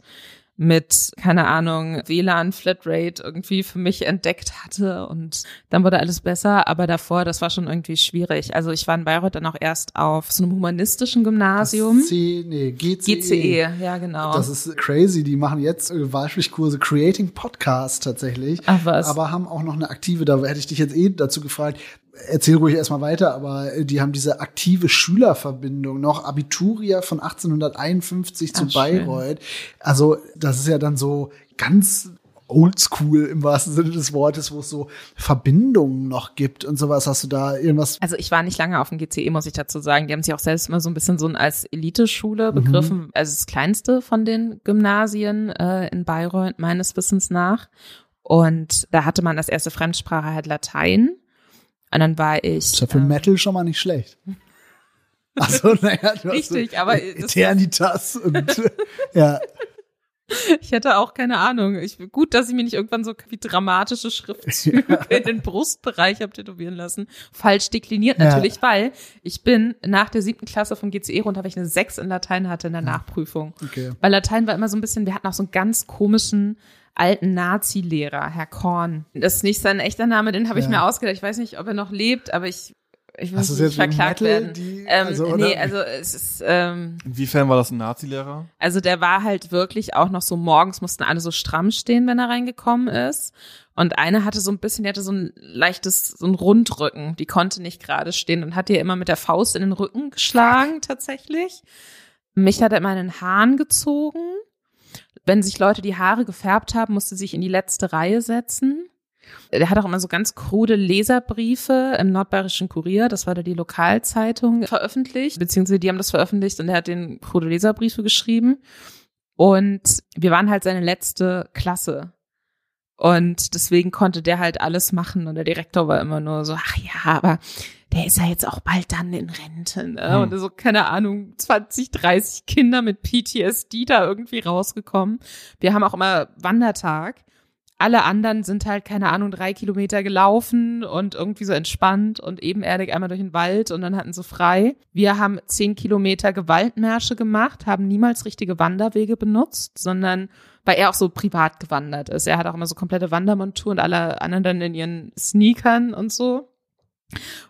mit, keine Ahnung, WLAN, Flatrate irgendwie für mich entdeckt hatte und dann wurde alles besser, aber davor, das war schon irgendwie schwierig. Also ich war in Bayreuth dann auch erst auf so einem humanistischen Gymnasium. C, nee, GCE. GCE, ja genau. Das ist crazy. Die machen jetzt Wahlpflichtkurse Creating Podcast tatsächlich. Ach was. Aber haben auch noch eine aktive, da hätte ich dich jetzt eh dazu gefragt. Erzähl ruhig erstmal weiter, aber äh, die haben diese aktive Schülerverbindung noch, Abituria von 1851 zu Ach, schön. Bayreuth. Also, das ist ja dann so ganz oldschool im wahrsten Sinne des Wortes, wo es so Verbindungen noch gibt und sowas. Hast du da irgendwas? Also ich war nicht lange auf dem GCE, muss ich dazu sagen. Die haben sich auch selbst immer so ein bisschen so als Eliteschule begriffen. Also das kleinste von den Gymnasien äh, in Bayreuth, meines Wissens nach. Und da hatte man als erste Fremdsprache halt Latein. Und dann war ich. Ist ja für ähm, Metal schon mal nicht schlecht. Also, naja, du hast Richtig, so aber Eternitas und ja. Ich hätte auch keine Ahnung. Ich, gut, dass ich mir nicht irgendwann so wie dramatische Schriftzüge in den Brustbereich habe tätowieren lassen. Falsch dekliniert Ja. natürlich, weil ich bin nach der siebten Klasse vom GCE runter, weil ich eine Sechs in Latein hatte in der Nachprüfung. Okay. Weil Latein war immer so ein bisschen, wir hatten auch so einen ganz komischen alten Nazi-Lehrer, Herr Korn. Das ist nicht sein echter Name, den habe ich Ja. mir ausgedacht. Ich weiß nicht, ob er noch lebt, aber ich, ich du nicht verklagt Metal, werden. die- ähm, also, nee, also es ist, ähm, Inwiefern war das ein Nazi-Lehrer? also der war halt wirklich auch noch so morgens mussten alle so stramm stehen, wenn er reingekommen ist. Und eine hatte so ein bisschen, die hatte so ein leichtes, so ein Rundrücken. Die konnte nicht gerade stehen und hat ihr immer mit der Faust in den Rücken geschlagen, tatsächlich. Mich hat er immer in den Haaren gezogen. Wenn sich Leute die Haare gefärbt haben, musste sie sich in die letzte Reihe setzen. Der hat auch immer so ganz krude Leserbriefe im Nordbayerischen Kurier, das war da die Lokalzeitung, veröffentlicht, beziehungsweise die haben das veröffentlicht und er hat den krude Leserbriefe geschrieben. Und wir waren halt seine letzte Klasse. Und deswegen konnte der halt alles machen. Und der Direktor war immer nur so, ach ja, aber der ist ja jetzt auch bald dann in Rente. Ne? Hm. Und so, keine Ahnung, 20, 30 Kinder mit PTSD da irgendwie rausgekommen. Wir haben auch immer Wandertag. Alle anderen sind halt, keine Ahnung, drei Kilometer gelaufen und irgendwie so entspannt und ebenerdig einmal durch den Wald und dann hatten sie frei. Wir haben zehn Kilometer Gewaltmärsche gemacht, haben niemals richtige Wanderwege benutzt, sondern weil er auch so privat gewandert ist. Er hat auch immer so komplette Wandermontur und alle anderen dann in ihren Sneakern und so.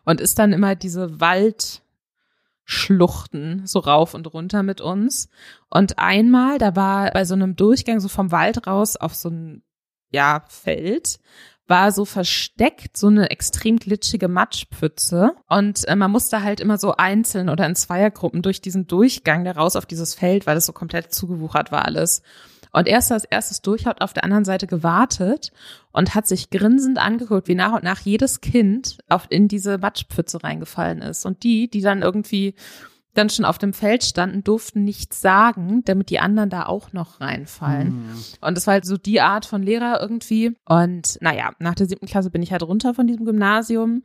Und ist dann immer diese Waldschluchten so rauf und runter mit uns. Und einmal, da war bei so einem Durchgang so vom Wald raus auf so ein ja, Feld, war so versteckt so eine extrem glitschige Matschpfütze und äh, man musste halt immer so einzeln oder in Zweiergruppen durch diesen Durchgang da raus auf dieses Feld, weil das so komplett zugewuchert war alles. Und er ist als erstes durch, hat auf der anderen Seite gewartet und hat sich grinsend angeguckt, wie nach und nach jedes Kind auf, in diese Matschpfütze reingefallen ist. Und die, die dann irgendwie dann schon auf dem Feld standen, durften nichts sagen, damit die anderen da auch noch reinfallen. Mhm. Und das war halt so die Art von Lehrer irgendwie. Und naja, nach der siebten Klasse bin ich halt runter von diesem Gymnasium.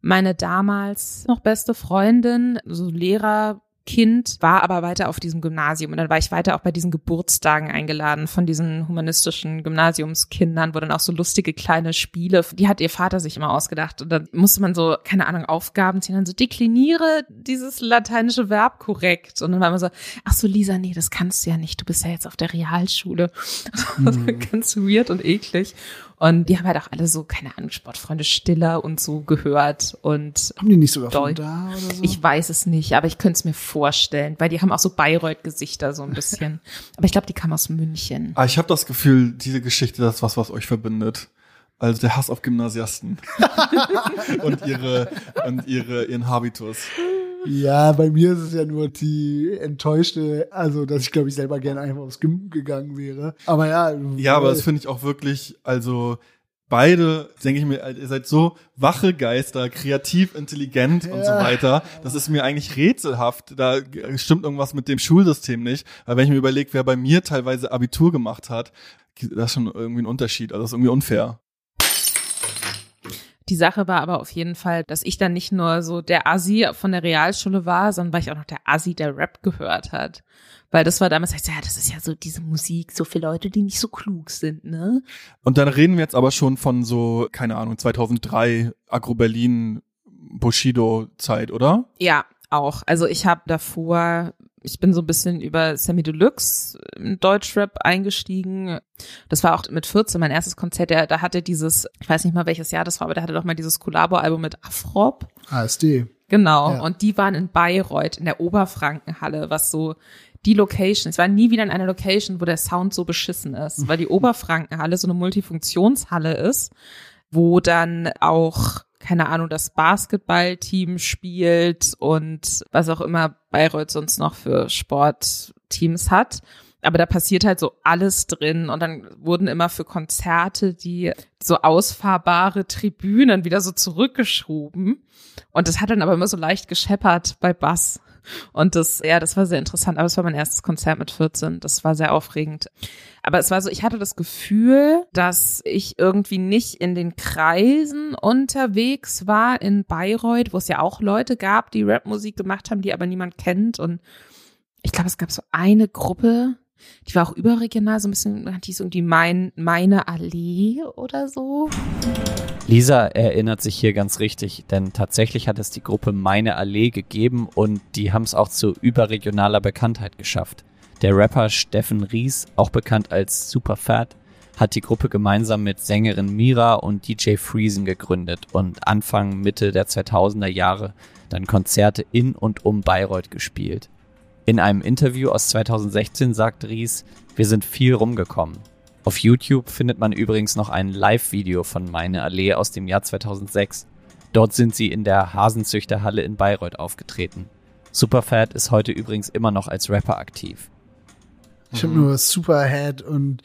Meine damals noch beste Freundin, so Lehrer, Kind, war aber weiter auf diesem Gymnasium und dann war ich weiter auch bei diesen Geburtstagen eingeladen von diesen humanistischen Gymnasiumskindern, wo dann auch so lustige kleine Spiele, die hat ihr Vater sich immer ausgedacht und dann musste man so, keine Ahnung, Aufgaben ziehen, dann so dekliniere dieses lateinische Verb korrekt und dann war immer so, ach so Lisa, nee, das kannst du ja nicht, du bist ja jetzt auf der Realschule. Mhm. Ganz weird und eklig. Und die haben halt auch alle so, keine Ahnung, Sportfreunde Stiller und so gehört und Haben die nicht sogar von da oder so? ich weiß es nicht, aber ich könnte es mir vorstellen, weil die haben auch so Bayreuth-Gesichter so ein bisschen. aber ich glaube, die kam aus München. Ah, ich habe das Gefühl, diese Geschichte, das ist was, was euch verbindet. Also der Hass auf Gymnasiasten. und ihre, und ihre, ihren Habitus. Ja, bei mir ist es ja nur die enttäuschte, also dass ich glaube ich selber gerne einfach aufs Gym gegangen wäre. Aber ja. Ja, aber das finde ich auch wirklich, also beide, denke ich mir, ihr seid so wache Geister, kreativ, intelligent und so Ja. weiter. Das ist mir eigentlich rätselhaft. Da stimmt irgendwas mit dem Schulsystem nicht. Weil wenn ich mir überlege, wer bei mir teilweise Abitur gemacht hat, das ist schon irgendwie ein Unterschied. Also das ist irgendwie unfair. Die Sache war aber auf jeden Fall, dass ich dann nicht nur so der Assi von der Realschule war, sondern weil ich auch noch der Assi, der Rap gehört hat. Weil das war damals, ja, das ist ja so diese Musik, so für Leute, die nicht so klug sind, ne? Und dann reden wir jetzt aber schon von so, keine Ahnung, 2003 Agro-Berlin Bushido-Zeit, oder? Ja, auch. Also ich habe davor, ich bin so ein bisschen über Sammy Deluxe im Deutschrap eingestiegen. Das war auch mit 14 mein erstes Konzert. Der, da hatte dieses, ich weiß nicht mal welches Jahr das war, aber der hatte doch mal dieses Collabo-Album mit Afrop. ASD. Genau. Ja. Und die waren in Bayreuth in der Oberfrankenhalle, was so die Location. Es war nie wieder in einer Location, wo der Sound so beschissen ist, weil die Oberfrankenhalle so eine Multifunktionshalle ist, wo dann auch keine Ahnung, das Basketballteam spielt und was auch immer Bayreuth sonst noch für Sportteams hat. Aber da passiert halt so alles drin und dann wurden immer für Konzerte die so ausfahrbare Tribünen wieder so zurückgeschoben. Und das hat dann aber immer so leicht gescheppert bei Bass. Und das, ja, das war sehr interessant. Aber es war mein erstes Konzert mit 14. Das war sehr aufregend. Aber es war so, ich hatte das Gefühl, dass ich irgendwie nicht in den Kreisen unterwegs war in Bayreuth, wo es ja auch Leute gab, die Rapmusik gemacht haben, die aber niemand kennt. Und ich glaube, es gab so eine Gruppe, die war auch überregional, so ein bisschen, die ist irgendwie mein, meine Allee oder so. Lisa erinnert sich hier ganz richtig, denn tatsächlich hat es die Gruppe Meine Allee gegeben und die haben es auch zu überregionaler Bekanntheit geschafft. Der Rapper Steffen Ries, auch bekannt als Superfat, hat die Gruppe gemeinsam mit Sängerin Mira und DJ Friesen gegründet und Anfang Mitte der 2000er Jahre dann Konzerte in und um Bayreuth gespielt. In einem Interview aus 2016 sagt Ries, wir sind viel rumgekommen. Auf YouTube findet man übrigens noch ein Live-Video von Meine Allee aus dem Jahr 2006. Dort sind sie in der Hasenzüchterhalle in Bayreuth aufgetreten. Superfat ist heute übrigens immer noch als Rapper aktiv. Ich habe nur Superhead und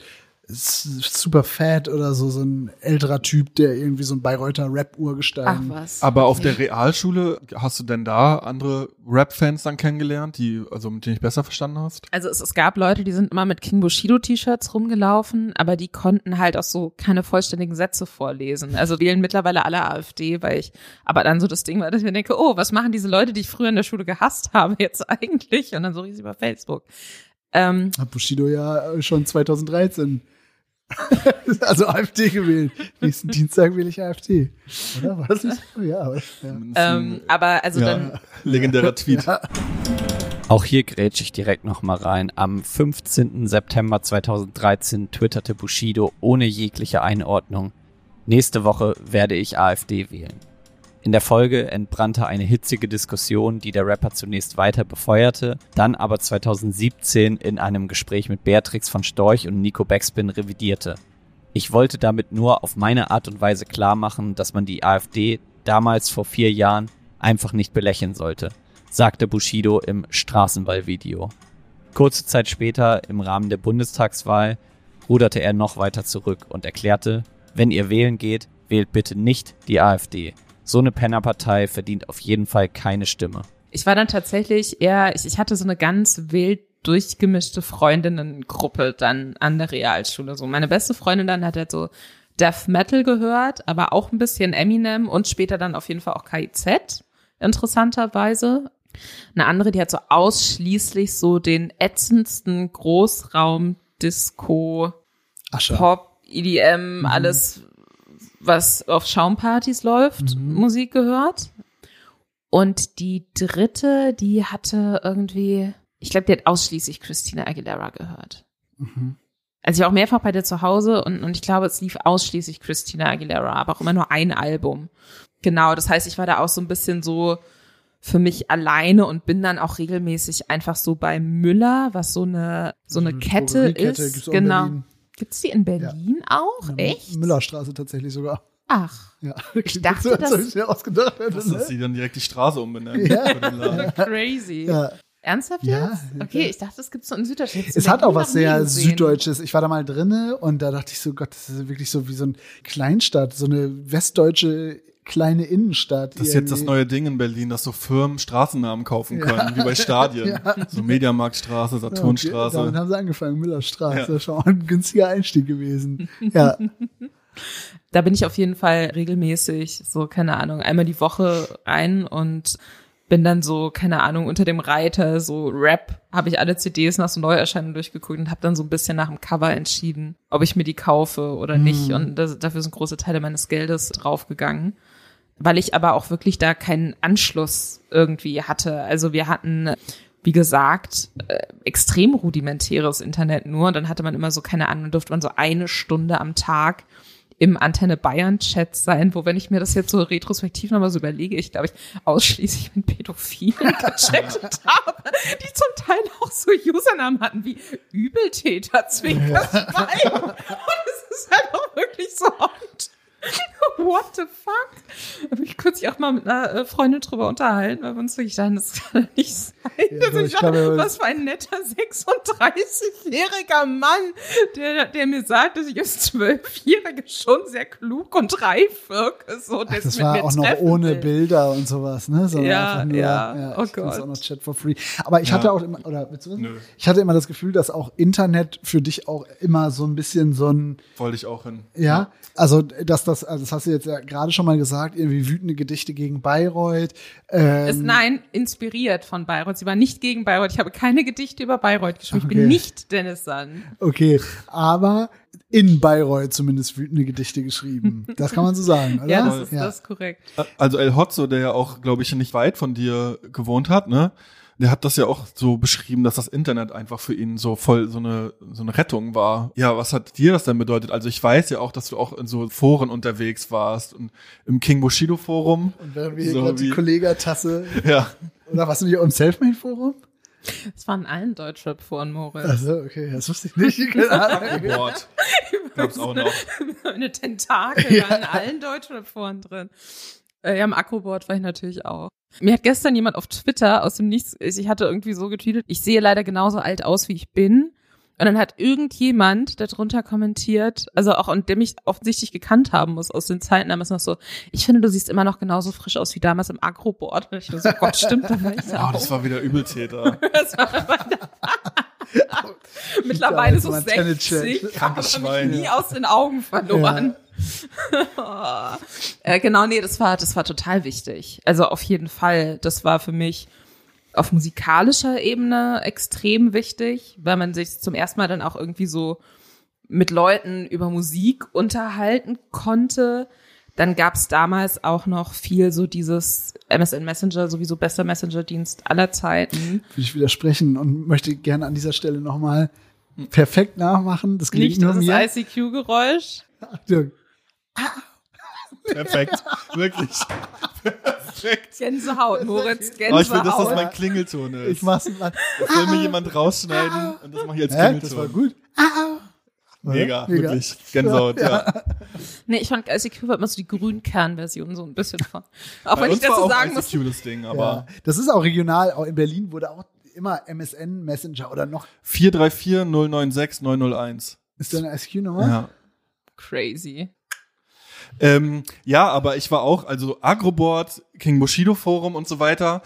S- Superfat oder so, so ein älterer Typ, der irgendwie so ein Bayreuther Ach Rap-Urgestein. was. Aber auf der Realschule, hast du denn da andere Rap-Fans dann kennengelernt, die, also mit denen ich besser verstanden hast? Also es, es gab Leute, die sind immer mit King Bushido T-Shirts rumgelaufen, aber die konnten halt auch so keine vollständigen Sätze vorlesen. Also wählen mittlerweile alle AfD, weil ich, aber dann so das Ding war, dass ich mir denke, oh, was machen diese Leute, die ich früher in der Schule gehasst habe, jetzt eigentlich? Und dann so riesig über Facebook. Ähm, Hat Bushido ja schon 2013. also AfD gewählt. Nächsten Dienstag wähle ich AfD. Oder? War das nicht so? Ja, aber, ja. ähm, aber also ja, dann, legendärer Tweet. Ja. Auch hier grätsch ich direkt nochmal rein. Am 15. September 2013 twitterte Bushido ohne jegliche Einordnung. Nächste Woche werde ich AfD wählen. In der Folge entbrannte eine hitzige Diskussion, die der Rapper zunächst weiter befeuerte, dann aber 2017 in einem Gespräch mit Beatrix von Storch und Nico Backspin revidierte. Ich wollte damit nur auf meine Art und Weise klar machen, dass man die AfD damals vor vier Jahren einfach nicht belächeln sollte, sagte Bushido im Straßenwahlvideo. Kurze Zeit später, im Rahmen der Bundestagswahl, ruderte er noch weiter zurück und erklärte, wenn ihr wählen geht, wählt bitte nicht die AfD. So eine Pennerpartei verdient auf jeden Fall keine Stimme. Ich war dann tatsächlich eher, ich, ich hatte so eine ganz wild durchgemischte Freundinnengruppe dann an der Realschule. So meine beste Freundin dann hat halt so Death Metal gehört, aber auch ein bisschen Eminem und später dann auf jeden Fall auch KIZ, interessanterweise. Eine andere, die hat so ausschließlich so den ätzendsten Großraum Disco, Asche. Pop, EDM, alles, was auf Schaumpartys läuft, Musik gehört. Und die dritte, die hatte irgendwie, ich glaube, die hat ausschließlich Christina Aguilera gehört. Also ich war auch mehrfach bei dir zu Hause und, und ich glaube, es lief ausschließlich Christina Aguilera, aber auch immer nur ein Album. Genau, das heißt, ich war da auch so ein bisschen so für mich alleine und bin dann auch regelmäßig einfach so bei Müller, was so eine so eine Mhm, Kette ist. gibt's genau. Berlin. Gibt's die in Berlin auch? Ja, Echt? Müllerstraße tatsächlich sogar. Ach, Ja. Ich dachte, das- ob ich mir ausgedacht hätte. dass Ne? sie dann direkt die Straße umbenennen. Ja. für den Laden. crazy. Ja. Ernsthaft Ja, jetzt? ja. Okay, ich dachte, es gibt's so in Süddeutschland. Es hat auch was sehr. Süddeutsches. Ich war da mal drinne und da dachte ich so, Gott, das ist wirklich so wie so eine Kleinstadt, so eine westdeutsche kleine Innenstadt. Das ist jetzt das neue Ding in Berlin, dass so Firmen Straßennamen kaufen können, wie bei Stadien. So Mediamarktstraße, Ja, okay, Saturnstraße. damit haben sie angefangen, Müllerstraße. Ja. Schon ein günstiger Einstieg gewesen. Ja, Da bin ich auf jeden Fall regelmäßig, so, keine Ahnung, einmal die Woche rein und bin dann so, keine Ahnung, unter dem Reiter, so Rap, habe ich alle CDs nach so Neuerscheinungen durchgeguckt und habe dann so ein bisschen nach dem Cover entschieden, ob ich mir die kaufe oder nicht. Und das, dafür sind große Teile meines Geldes draufgegangen. Weil ich aber auch wirklich da keinen Anschluss irgendwie hatte. Also wir hatten, wie gesagt, äh, extrem rudimentäres Internet nur. Und dann hatte man immer so, keine Ahnung, durfte man so eine Stunde am Tag im Antenne Bayern Chat sein, wo wenn ich mir das jetzt so retrospektiv nochmal so überlege, ich glaube ich ausschließlich mit Pädophilen gechattet habe, die zum Teil auch so Usernamen hatten wie Übeltäter Zwinkersbein. Und es ist halt auch wirklich so und What the fuck? Habe ich kürzlich auch mal mit einer äh, Freundin drüber unterhalten, weil wir uns wirklich dachten, das kann doch nicht sein. Ja, Also ich dachte, aber- was für ein netter 36-jähriger Mann, der, der mir sagt, dass ich als Zwölfjährige schon sehr klug und reif wirke. So, Ach, das war auch noch ohne will. Bilder und sowas, ne? Sondern Ja, nur, ja. Oh ich find's Gott. auch noch Chat for free. Aber ich Ja. hatte auch immer, oder ich hatte immer das Gefühl, dass auch Internet für dich auch immer so ein bisschen so ein Wollte ich auch hin. Ja, also dass das, also das hast du jetzt ja gerade schon mal gesagt, irgendwie wütende Gedichte gegen Bayreuth. Ähm, Ist, nein, inspiriert von Bayreuth. Sie war nicht gegen Bayreuth. Ich habe keine Gedichte über Bayreuth geschrieben. Ich Okay. bin nicht Dennis Sand. Okay, aber in Bayreuth zumindest wütende Gedichte geschrieben. Das kann man so sagen, oder? Ja, das ist, das ist korrekt. Also El Hotzo, der ja auch, glaube ich, nicht weit von dir gewohnt hat, ne? Der hat das ja auch so beschrieben, dass das Internet einfach für ihn so voll so eine so eine Rettung war. Ja, was hat dir das denn bedeutet? Also ich weiß ja auch, dass du auch in so Foren unterwegs warst und im King Bushido Forum. Und während wir hier So gerade die Kollegatasse, Ja, oder was sind wir im Selfmade-Forum? Das waren allen Deutschrap-Foren, Moritz. Also, okay, das wusste ich nicht. Ahnung. Wort. Gab's auch noch. Eine Tentakel war in allen Deutschrap-Foren drin. Äh, ja, im Akroboard war ich natürlich auch. Mir hat gestern jemand auf Twitter aus dem Nichts, ich hatte irgendwie so getweetet, ich sehe leider genauso alt aus, wie ich bin. Und dann hat irgendjemand darunter kommentiert, also auch, und der mich offensichtlich gekannt haben muss aus den Zeiten damals noch so, ich finde, du siehst immer noch genauso frisch aus wie damals im Agroboard. Und ich so, Gott, stimmt, da war ich Oh, auch. das war wieder Übeltäter. Das war Mittlerweile so Damals im Antenne-Chat. 60, Krankes aber mich Schwein. nie aus den Augen verloren. äh, genau, nee, das war, das war total wichtig. Also auf jeden Fall, das war für mich auf musikalischer Ebene extrem wichtig, weil man sich zum ersten Mal dann auch irgendwie so mit Leuten über Musik unterhalten konnte. Dann gab's damals auch noch viel so dieses MSN Messenger, sowieso bester Messenger-Dienst aller Zeiten. Will ich widersprechen und möchte gerne an dieser Stelle nochmal perfekt nachmachen. Das gelingt Nicht nur das mir. ICQ-Geräusch. Achtung. Perfekt. Wirklich. Perfekt. Gänsehaut, Moritz, Gänsehaut. Aber ich will, dass das mein Klingelton ist. Ich mach's mal. Das soll mir jemand rausschneiden und das mache ich als Hä? Klingelton. Das war gut. Mega, Mega. wirklich. Gänsehaut, ja. nee, ich fand ICQ war immer so die Grünkernversion so ein bisschen von. Auch Bei wenn ich dazu auch sagen muss, das Ding, Ja. aber Das ist auch regional. Auch in Berlin wurde auch immer MSN Messenger oder noch. 434 096 901. Ist da eine ICQ-Nummer? Ja. crazy. Ähm, ja, aber ich war auch, also Agroboard, King Bushido Forum und so weiter.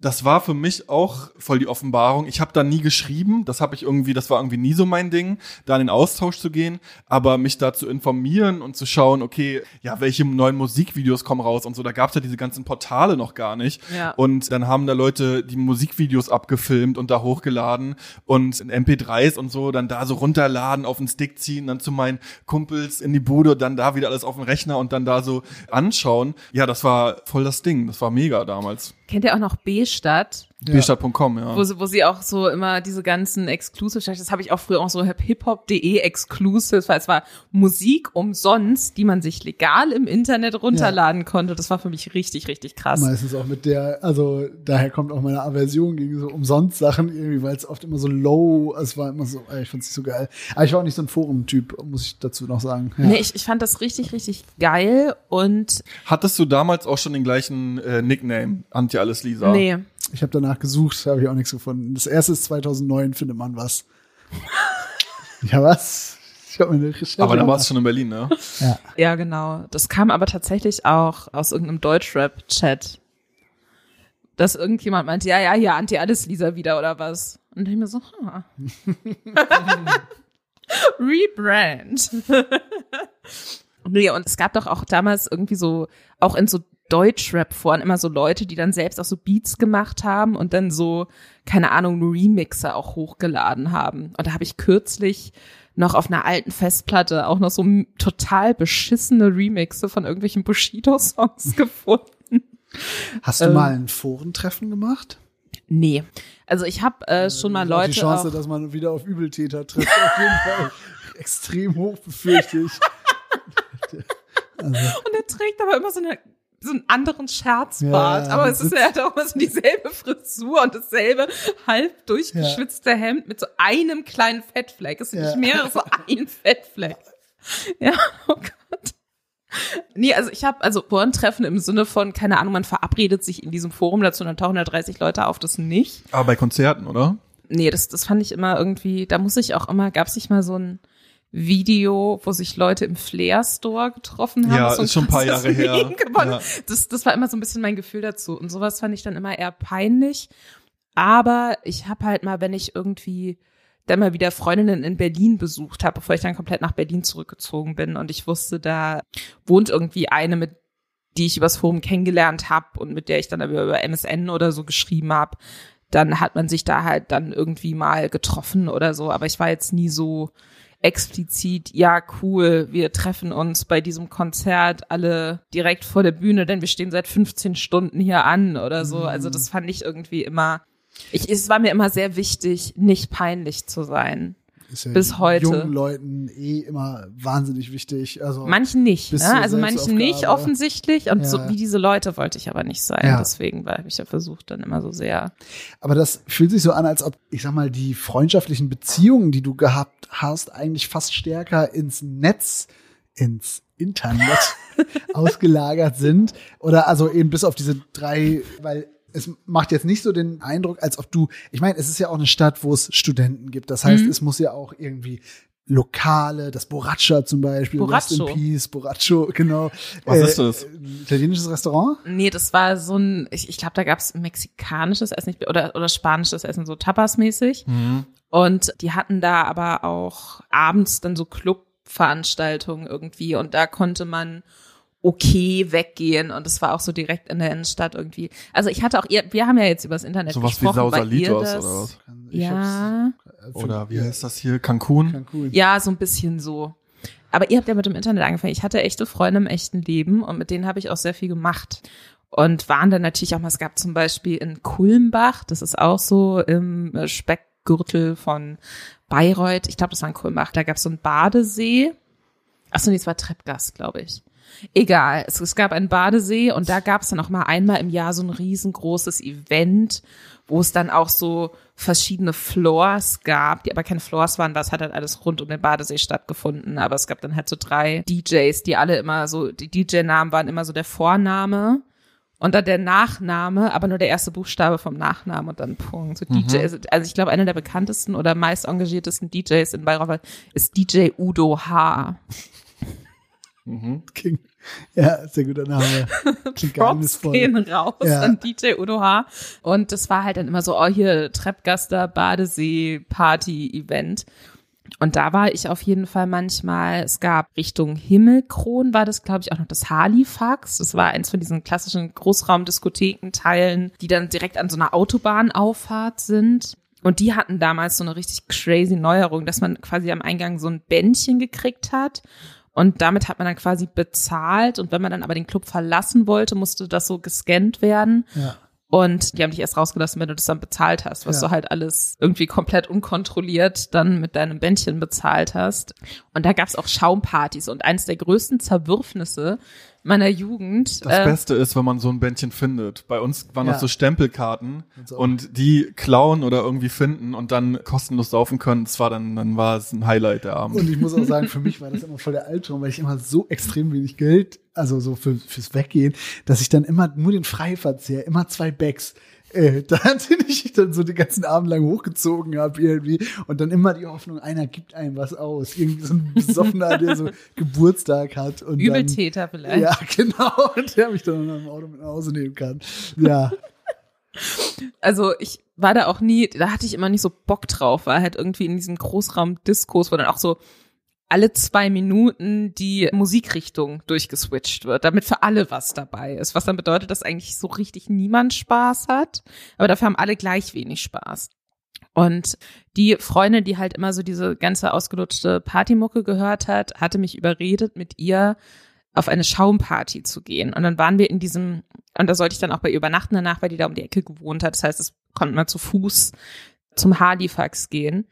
Das war für mich auch voll die Offenbarung. Ich habe da nie geschrieben, das habe ich irgendwie, das war irgendwie nie so mein Ding, da in den Austausch zu gehen, aber mich da zu informieren und zu schauen, okay, ja, welche neuen Musikvideos kommen raus und so, da gab's ja diese ganzen Portale noch gar nicht. Ja. Und dann haben da Leute die Musikvideos abgefilmt und da hochgeladen und in MP3s und so, dann da so runterladen, auf den Stick ziehen, dann zu meinen Kumpels in die Bude, dann da wieder alles auf dem Rechner und dann da so anschauen. Ja, das war voll das Ding, das war mega damals. Kennt ihr auch noch B-Stadt? Ja. bstadt.com, ja. Wo, sie- wo sie auch so immer diese ganzen Exclusive, das habe ich auch früher auch so hiphop.de Exclusives, weil es war Musik umsonst, die man sich legal im Internet runterladen konnte. Das war für mich richtig, richtig krass. Meistens auch mit der, also daher kommt auch meine Aversion gegen so Umsonst-Sachen irgendwie, weil es oft immer so low, es war immer so, ich fand's nicht so geil. Aber ich war auch nicht so ein Forum-Typ, muss ich dazu noch sagen. Ja. Nee, ich, ich fand das richtig, richtig geil und Hattest du damals auch schon den gleichen äh, Nickname, Antje Alles Lisa? nee, Ich habe danach gesucht, habe ich auch nichts gefunden. Das erste ist 2009, findet man was. ja, was? Ich habe mir eine Recherche Aber da gemacht. warst du schon in Berlin, ne? Ja. ja genau. Das kam aber tatsächlich auch aus irgendeinem Deutschrap-Chat. Dass irgendjemand meinte, ja, ja, hier, Anti alles Lisa wieder oder was. Und ich mir so, ha. Rebrand. nee, und es gab doch auch damals irgendwie so, auch in so Deutschrap-Foren immer so Leute, die dann selbst auch so Beats gemacht haben und dann so, keine Ahnung, Remixer auch hochgeladen haben. Und da habe ich kürzlich noch auf einer alten Festplatte auch noch so total beschissene Remixe von irgendwelchen Bushido-Songs gefunden. Hast du Ähm. mal ein Forentreffen gemacht? Nee. Also ich habe äh, schon mal Leute. Die Chance, auch, dass man wieder auf Übeltäter trifft, auf jeden Fall extrem hoch, befürchte ich. und er trägt aber immer so, eine, so einen anderen Scherzbart. Ja, aber es ist ja doch immer so dieselbe Frisur und dasselbe halb durchgeschwitzte Hemd mit so einem kleinen Fettfleck. Es sind Ja. nicht mehrere, so ein Fettfleck. Ja, oh Gott. Nee, also ich habe also Foren-Treffen im Sinne von, keine Ahnung, man verabredet sich in diesem Forum dazu und dann tauchen da 30 Leute auf, das nicht. Aber bei Konzerten, oder? Nee, das, das fand ich immer irgendwie, da muss ich auch immer, gab's nicht mal so ein Video, wo sich Leute im Flair Store getroffen haben? Ja, so ist schon ein paar Jahre her. Meme. Ja. Das, das war immer so ein bisschen mein Gefühl dazu. Und sowas fand ich dann immer eher peinlich. Aber ich habe halt mal, wenn ich irgendwie dann mal wieder Freundinnen in Berlin besucht habe, bevor ich dann komplett nach Berlin zurückgezogen bin und ich wusste, da wohnt irgendwie eine, mit die ich übers Forum kennengelernt habe und mit der ich dann aber über MSN oder so geschrieben habe, dann hat man sich da halt dann irgendwie mal getroffen oder so. Aber ich war jetzt nie so explizit, ja, cool, wir treffen uns bei diesem Konzert alle direkt vor der Bühne, denn wir stehen seit 15 Stunden hier an oder so. Also das fand ich irgendwie immer, ich, es war mir immer sehr wichtig, nicht peinlich zu sein. Ist ja Bis heute. Jungen Leuten eh immer wahnsinnig wichtig. Also Manchen nicht, ne? Also manchen nicht offensichtlich und so Ja. wie diese Leute wollte ich aber nicht sein. Ja. Deswegen war ich ja versucht dann immer so sehr. Aber das fühlt sich so an, als ob, ich sag mal, die freundschaftlichen Beziehungen, die du gehabt hast, eigentlich fast stärker ins Netz, ins Internet ausgelagert sind. Oder also eben bis auf diese drei, weil es macht jetzt nicht so den Eindruck, als ob du, ich meine, es ist ja auch eine Stadt, wo es Studenten gibt. Das heißt, Mhm. es muss ja auch irgendwie Lokale, das Borraccia zum Beispiel, Rest in. Peace, Borraccio, genau. Was ist das? Ein italienisches Restaurant? Nee, das war so ein, ich, ich glaube, da gab's mexikanisches Essen oder, oder spanisches Essen, so Tapas-mäßig. Mhm. Und die hatten da aber auch abends dann so Clubveranstaltungen irgendwie und da konnte man okay weggehen und es war auch so direkt in der Innenstadt irgendwie. Also ich hatte auch, ihr, wir haben ja jetzt übers Internet Sowas wie gesprochen, weil ihr Sausalitos das, oder was? Ich Ja, hab's- Oder wie heißt das hier? Cancun? Cancun. ja, so ein bisschen so. Aber ihr habt ja mit dem Internet angefangen. Ich hatte echte Freunde im echten Leben und mit denen habe ich auch sehr viel gemacht. Und waren dann natürlich auch mal, es gab zum Beispiel in Kulmbach, das ist auch so im Speckgürtel von Bayreuth, ich glaube, das war in Kulmbach, da gab es so einen Badesee. Achso, nee, es war Treppgast, glaube ich. Egal, es, es gab einen Badesee und da gab es dann auch mal einmal im Jahr so ein riesengroßes Event, wo es dann auch so verschiedene Floors gab, die aber keine Floors waren, das hat halt alles rund um den Badesee stattgefunden, aber es gab dann halt so drei DJs, die alle immer so, die DJ-Namen waren immer so der Vorname und dann der Nachname, aber nur der erste Buchstabe vom Nachnamen und dann Punkt. So DJ, also ich glaube, einer der bekanntesten oder meist engagiertesten DJs in Bayreuth ist DJ Udo H. Mhm. King. Ja, sehr guter Name. Props gehen raus Ja. an DJ Udo H. Und das war halt dann immer so, oh hier, Treppgaster, Badesee, Party, Event. Und da war ich auf jeden Fall manchmal, es gab Richtung Himmelkron, war das, glaube ich, auch noch das Halifax. Das war eins von diesen klassischen Großraumdiskothekenteilen, die dann direkt an so einer Autobahnauffahrt sind. Und die hatten damals so eine richtig crazy Neuerung, dass man quasi am Eingang so ein Bändchen gekriegt hat. Und damit hat man dann quasi bezahlt. Und wenn man dann aber den Club verlassen wollte, musste das so gescannt werden. Ja. Und die haben dich erst rausgelassen, wenn du das dann bezahlt hast, was Ja. du halt alles irgendwie komplett unkontrolliert dann mit deinem Bändchen bezahlt hast. Und da gab's auch Schaumpartys. Und eines der größten Zerwürfnisse meiner Jugend. Das äh, Beste ist, wenn man so ein Bändchen findet. Bei uns waren Ja. das so Stempelkarten Und so. und die klauen oder irgendwie finden und dann kostenlos saufen können. Das war dann, dann war es ein Highlight der Abend. Und ich muss auch sagen, für mich war das immer voll der Albtraum, weil ich immer so extrem wenig Geld, also so für, fürs Weggehen, dass ich dann immer nur den Freiverzehr, immer zwei Bags, äh, da den ich dann so den ganzen Abend lang hochgezogen habe irgendwie und dann immer die Hoffnung, einer gibt einem was aus. Irgendwie so ein Besoffener, der so Geburtstag hat und Übeltäter dann, vielleicht. Ja, genau, und der mich dann im Auto mit nach Hause nehmen kann. Ja, Also ich war da auch nie, da hatte ich immer nicht so Bock drauf, weil halt irgendwie in diesem Großraum-Diskos, wo dann auch so alle zwei Minuten die Musikrichtung durchgeswitcht wird, damit für alle was dabei ist. Was dann bedeutet, dass eigentlich so richtig niemand Spaß hat, aber dafür haben alle gleich wenig Spaß. Und die Freundin, die halt immer so diese ganze ausgelutschte Partymucke gehört hat, hatte mich überredet, mit ihr auf eine Schaumparty zu gehen. Und dann waren wir in diesem, und da sollte ich dann auch bei ihr übernachten danach, weil die da um die Ecke gewohnt hat. Das heißt, es konnte man zu Fuß zum Halifax gehen.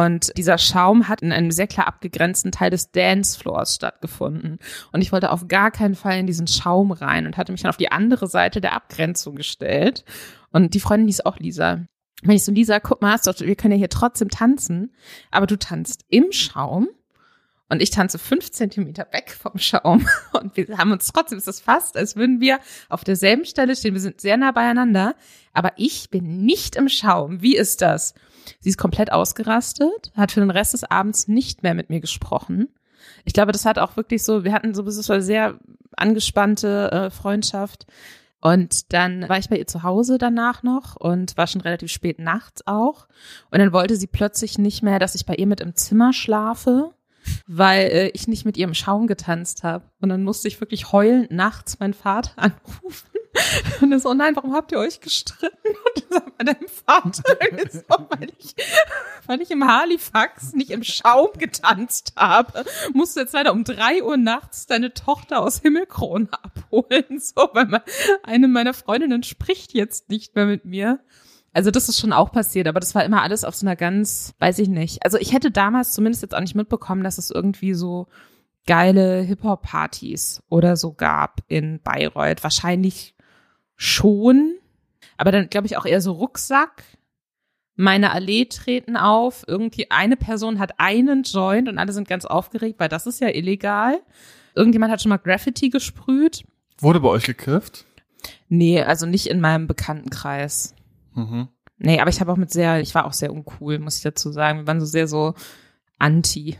Und dieser Schaum hat in einem sehr klar abgegrenzten Teil des Dancefloors stattgefunden. Und ich wollte auf gar keinen Fall in diesen Schaum rein und hatte mich dann auf die andere Seite der Abgrenzung gestellt. Und die Freundin hieß auch Lisa. Wenn ich so, Lisa, guck mal, wir können ja hier trotzdem tanzen, aber du tanzt im Schaum und ich tanze fünf Zentimeter weg vom Schaum. Und wir haben uns trotzdem, es ist fast, als würden wir auf derselben Stelle stehen. Wir sind sehr nah beieinander, aber ich bin nicht im Schaum. Wie ist das? Sie ist komplett ausgerastet, hat für den Rest des Abends nicht mehr mit mir gesprochen. Ich glaube, das hat auch wirklich so, wir hatten so eine sehr angespannte äh, Freundschaft. Und dann war ich bei ihr zu Hause danach noch und war schon relativ spät nachts auch. Und dann wollte sie plötzlich nicht mehr, dass ich bei ihr mit im Zimmer schlafe, weil äh, ich nicht mit ihr im Schaum getanzt habe. Und dann musste ich wirklich heulend nachts meinen Vater anrufen. Und er so, oh nein, warum habt ihr euch gestritten? Und das sagt meinem Vater so, weil ich, weil ich im Halifax nicht im Schaum getanzt habe, musst du jetzt leider um drei Uhr nachts deine Tochter aus Himmelkrone abholen. So, weil man, eine meiner Freundinnen spricht jetzt nicht mehr mit mir. Also das ist schon auch passiert, aber das war immer alles auf so einer ganz, weiß ich nicht. Also ich hätte damals zumindest jetzt auch nicht mitbekommen, dass es irgendwie so geile Hip-Hop-Partys oder so gab in Bayreuth. Wahrscheinlich schon, aber dann glaube ich auch eher so Rucksack. Meine Allee treten auf, irgendwie eine Person hat einen Joint und alle sind ganz aufgeregt, weil das ist ja illegal. Irgendjemand hat schon mal Graffiti gesprüht. Wurde bei euch gekifft? Nee, also nicht in meinem Bekanntenkreis. Mhm. Nee, aber ich habe auch mit sehr, ich war auch sehr uncool, muss ich dazu sagen. Wir waren so sehr so anti.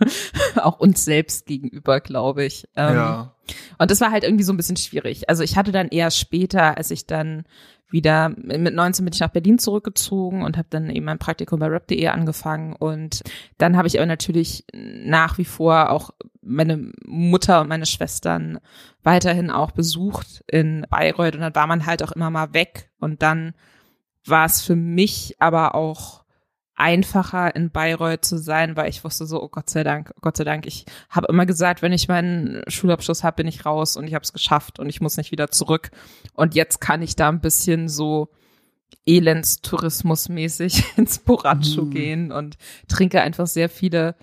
auch uns selbst gegenüber, glaube ich. Ähm, ja. Und das war halt irgendwie so ein bisschen schwierig. Also ich hatte dann eher später, als ich dann wieder mit 19 bin ich nach Berlin zurückgezogen und habe dann eben mein Praktikum bei rap.de angefangen und dann habe ich aber natürlich nach wie vor auch meine Mutter und meine Schwestern weiterhin auch besucht in Bayreuth und dann war man halt auch immer mal weg und dann war es für mich aber auch einfacher in Bayreuth zu sein, weil ich wusste so, oh Gott sei Dank, oh Gott sei Dank. Ich habe immer gesagt, wenn ich meinen Schulabschluss habe, bin ich raus und ich habe es geschafft und ich muss nicht wieder zurück. Und jetzt kann ich da ein bisschen so Elendstourismus-mäßig ins Borracho Mhm. gehen und trinke einfach sehr viele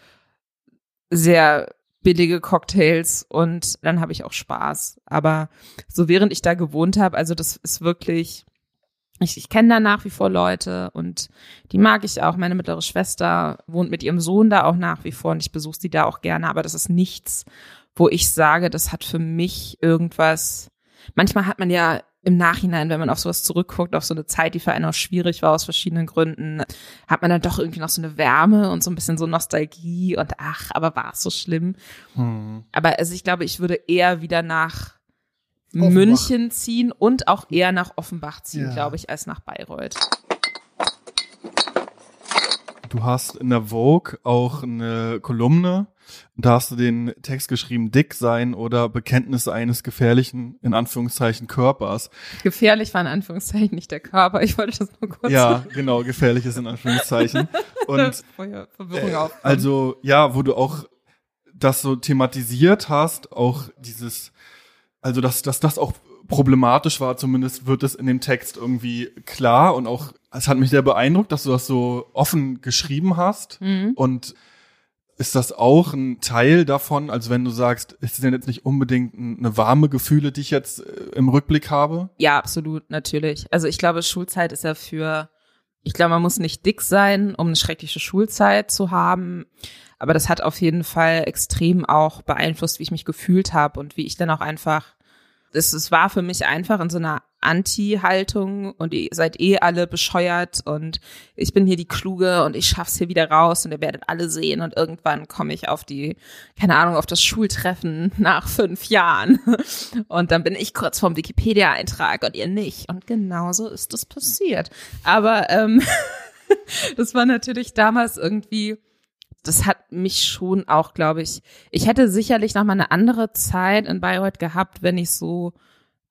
sehr billige Cocktails und dann habe ich auch Spaß. Aber so während ich da gewohnt habe, also das ist wirklich, ich, ich kenne da nach wie vor Leute und die mag ich auch. Meine mittlere Schwester wohnt mit ihrem Sohn da auch nach wie vor und ich besuche sie da auch gerne, aber das ist nichts, wo ich sage, das hat für mich irgendwas. Manchmal hat man ja im Nachhinein, wenn man auf sowas zurückguckt, auf so eine Zeit, die für einen auch schwierig war aus verschiedenen Gründen, hat man dann doch irgendwie noch so eine Wärme und so ein bisschen so Nostalgie und ach, aber war es so schlimm. Hm. Aber also ich glaube, ich würde eher wieder nach Offenbach. München ziehen und auch eher nach Offenbach ziehen, Ja. glaube ich, als nach Bayreuth. Du hast in der Vogue auch eine Kolumne. Da hast du den Text geschrieben, dick sein oder Bekenntnisse eines gefährlichen, in Anführungszeichen, Körpers. Gefährlich war in Anführungszeichen nicht der Körper. Ich wollte das nur kurz Ja, genau, gefährliches in Anführungszeichen. Und Verwirrung Äh, also ja, wo du auch das so thematisiert hast, auch dieses, also dass, dass das auch problematisch war, zumindest wird es in dem Text irgendwie klar und auch, es hat mich sehr beeindruckt, dass du das so offen geschrieben hast Mhm. und ist das auch ein Teil davon, also wenn du sagst, ist es denn jetzt nicht unbedingt ein- eine warme Gefühle, die ich jetzt äh, im Rückblick habe? Ja, absolut, natürlich. Also ich glaube, Schulzeit ist ja für, ich glaube, man muss nicht dick sein, um eine schreckliche Schulzeit zu haben. Aber das hat auf jeden Fall extrem auch beeinflusst, wie ich mich gefühlt habe und wie ich dann auch einfach, es, es war für mich einfach in so einer Anti-Haltung und ihr seid eh alle bescheuert und ich bin hier die Kluge und ich schaff's hier wieder raus und ihr werdet alle sehen und irgendwann komme ich auf die, keine Ahnung, auf das Schultreffen nach fünf Jahren und dann bin ich kurz vorm Wikipedia-Eintrag und ihr nicht und genauso ist es passiert. Aber ähm, das war natürlich damals irgendwie, das hat mich schon auch, glaube ich, ich hätte sicherlich noch mal eine andere Zeit in Bayreuth gehabt, wenn ich so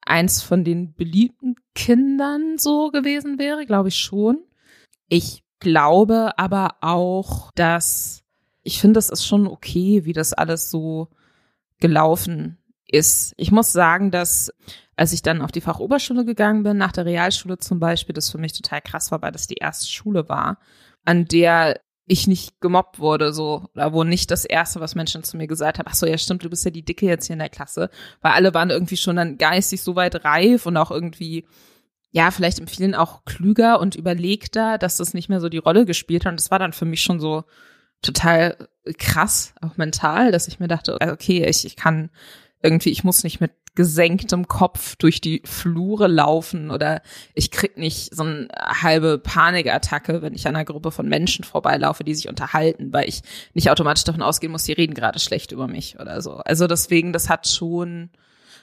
eins von den beliebten Kindern so gewesen wäre, glaube ich schon. Ich glaube aber auch, dass ich finde, es ist schon okay, wie das alles so gelaufen ist. Ich muss sagen, dass als ich dann auf die Fachoberschule gegangen bin, nach der Realschule zum Beispiel, das für mich total krass war, weil das die erste Schule war, an der ich nicht gemobbt wurde, so, oder wo nicht das erste, was Menschen zu mir gesagt haben, ach so, ja stimmt, du bist ja die Dicke jetzt hier in der Klasse, weil alle waren irgendwie schon dann geistig so weit reif und auch irgendwie, ja, vielleicht in vielen auch klüger und überlegter, dass das nicht mehr so die Rolle gespielt hat. Und das war dann für mich schon so total krass, auch mental, dass ich mir dachte, okay, ich, ich kann irgendwie, ich muss nicht mit gesenktem Kopf durch die Flure laufen oder ich krieg nicht so eine halbe Panikattacke, wenn ich an einer Gruppe von Menschen vorbeilaufe, die sich unterhalten, weil ich nicht automatisch davon ausgehen muss, die reden gerade schlecht über mich oder so. Also deswegen, das hat schon,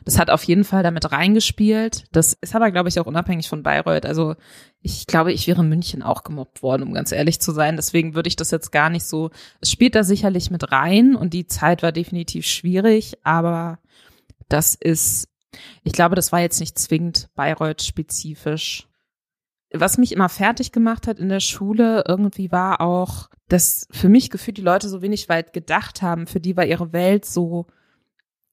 das hat auf jeden Fall damit reingespielt. Das ist aber, glaube ich, auch unabhängig von Bayreuth. Also ich glaube, ich wäre in München auch gemobbt worden, um ganz ehrlich zu sein. Deswegen würde ich das jetzt gar nicht so, es spielt da sicherlich mit rein und die Zeit war definitiv schwierig, aber das ist, ich glaube, das war jetzt nicht zwingend Bayreuth-spezifisch. Was mich immer fertig gemacht hat in der Schule, irgendwie war auch, dass für mich gefühlt die Leute so wenig weit gedacht haben. Für die war ihre Welt so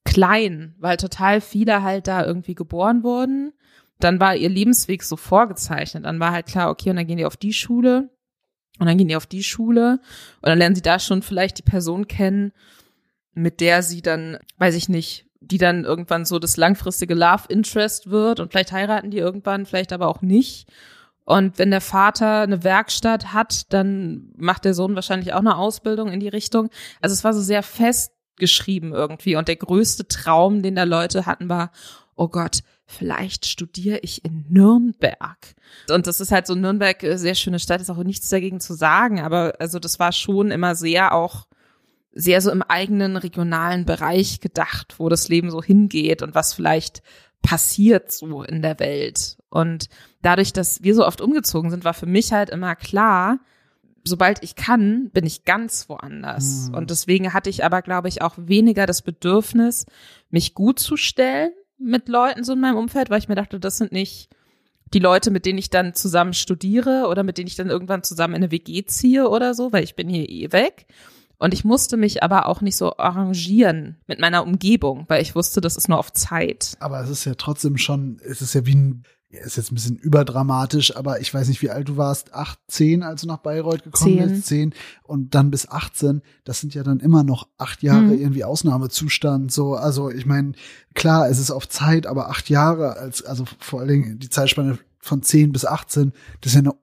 klein, weil total viele halt da irgendwie geboren wurden. Dann war ihr Lebensweg so vorgezeichnet. Dann war halt klar, okay, und dann gehen die auf die Schule und dann gehen die auf die Schule und dann lernen sie da schon vielleicht die Person kennen, mit der sie dann, weiß ich nicht, die dann irgendwann so das langfristige Love Interest wird und vielleicht heiraten die irgendwann, vielleicht aber auch nicht. Und wenn der Vater eine Werkstatt hat, dann macht der Sohn wahrscheinlich auch eine Ausbildung in die Richtung. Also es war so sehr festgeschrieben irgendwie. Und der größte Traum, den da Leute hatten, war, oh Gott, vielleicht studiere ich in Nürnberg. Und das ist halt so Nürnberg, äh, sehr schöne Stadt, ist auch nichts dagegen zu sagen. Aber also das war schon immer sehr auch sehr so im eigenen regionalen Bereich gedacht, wo das Leben so hingeht und was vielleicht passiert so in der Welt. Und dadurch, dass wir so oft umgezogen sind, war für mich halt immer klar, sobald ich kann, bin ich ganz woanders. Mhm. Und deswegen hatte ich aber, glaube ich, auch weniger das Bedürfnis, mich gut zu stellen mit Leuten so in meinem Umfeld, weil ich mir dachte, das sind nicht die Leute, mit denen ich dann zusammen studiere oder mit denen ich dann irgendwann zusammen in eine WG ziehe oder so, weil ich bin hier eh weg. Und ich musste mich aber auch nicht so arrangieren mit meiner Umgebung, weil ich wusste, das ist nur auf Zeit. Aber es ist ja trotzdem schon, es ist ja wie ein, ja, ist jetzt ein bisschen überdramatisch, aber ich weiß nicht, wie alt du warst, acht, zehn, als du nach Bayreuth gekommen Zehn. bist, zehn und dann bis 18, das sind ja dann immer noch acht Jahre Mhm. irgendwie Ausnahmezustand, so, also ich meine, klar, es ist auf Zeit, aber acht Jahre, als, also vor allen Dingen die Zeitspanne von zehn bis 18, das ist ja eine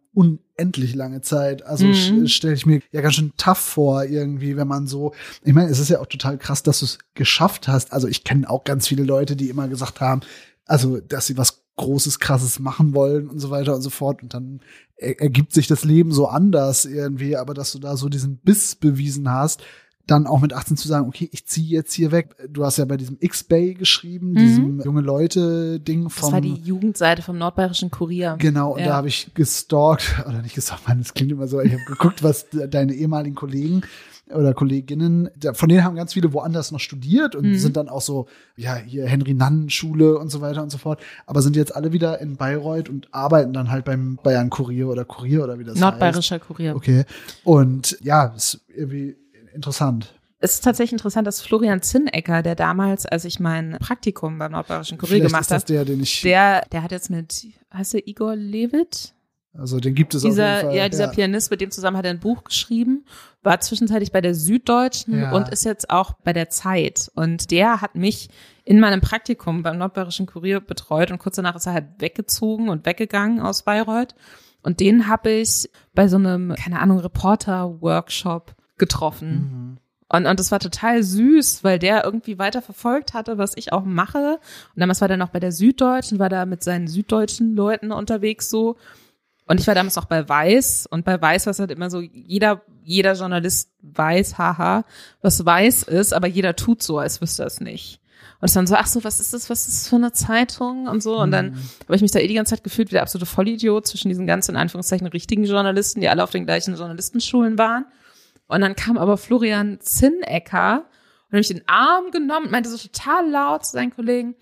unendlich lange Zeit. Also Mhm. stelle ich mir ja ganz schön tough vor, irgendwie, wenn man so, ich meine, es ist ja auch total krass, dass du es geschafft hast. Also ich kenne auch ganz viele Leute, die immer gesagt haben, also, dass sie was Großes, Krasses machen wollen und so weiter und so fort. Und dann er ergibt sich das Leben so anders irgendwie, aber dass du da so diesen Biss bewiesen hast, dann auch mit 18 zu sagen, okay, ich ziehe jetzt hier weg. Du hast ja bei diesem X-Bay geschrieben, Mhm. diesem junge Leute-Ding Das vom. war die Jugendseite vom Nordbayerischen Kurier. Genau, und Ja. da habe ich gestalkt, oder nicht gestalkt, man, das klingt immer so, ich habe geguckt, was de- deine ehemaligen Kollegen oder Kolleginnen, von denen haben ganz viele woanders noch studiert und Mhm. sind dann auch so, ja, hier Henry-Nannen-Schule und so weiter und so fort, aber sind jetzt alle wieder in Bayreuth und arbeiten dann halt beim Bayern Kurier oder Kurier oder wie das heißt. Nordbayerischer Kurier. Okay. Und ja, ist irgendwie interessant. Es ist tatsächlich interessant, dass Florian Zinnecker, der damals, als ich mein Praktikum beim Nordbayerischen Kurier Vielleicht gemacht habe, der, den ich, der, der hat jetzt mit, heißt der Igor Levit? also den gibt es auf jeden Dieser, Fall. ja, dieser Pianist, mit dem zusammen hat er ein Buch geschrieben, war zwischenzeitlich bei der Süddeutschen Ja. und ist jetzt auch bei der Zeit. Und der hat mich in meinem Praktikum beim Nordbayerischen Kurier betreut und kurz danach ist er halt weggezogen und weggegangen aus Bayreuth. Und den habe ich bei so einem, keine Ahnung, Reporter-Workshop getroffen. Mhm. Und, und das war total süß, weil der irgendwie weiter verfolgt hatte, was ich auch mache. Und damals war der noch bei der Süddeutschen, war da mit seinen süddeutschen Leuten unterwegs so. Und ich war damals auch bei Weiß. Und bei Weiß war es halt immer so, jeder, jeder Journalist weiß, haha, was Weiß ist, aber jeder tut so, als wüsste er es nicht. Und es dann so, ach so, was ist das, was ist das für eine Zeitung und so. Und dann habe ich mich da eh die ganze Zeit gefühlt wie der absolute Vollidiot zwischen diesen ganzen, in Anführungszeichen, richtigen Journalisten, die alle auf den gleichen Journalistenschulen waren. Und dann kam aber Florian Zinnecker und hat mich in den Arm genommen und meinte so total laut zu seinen Kollegen,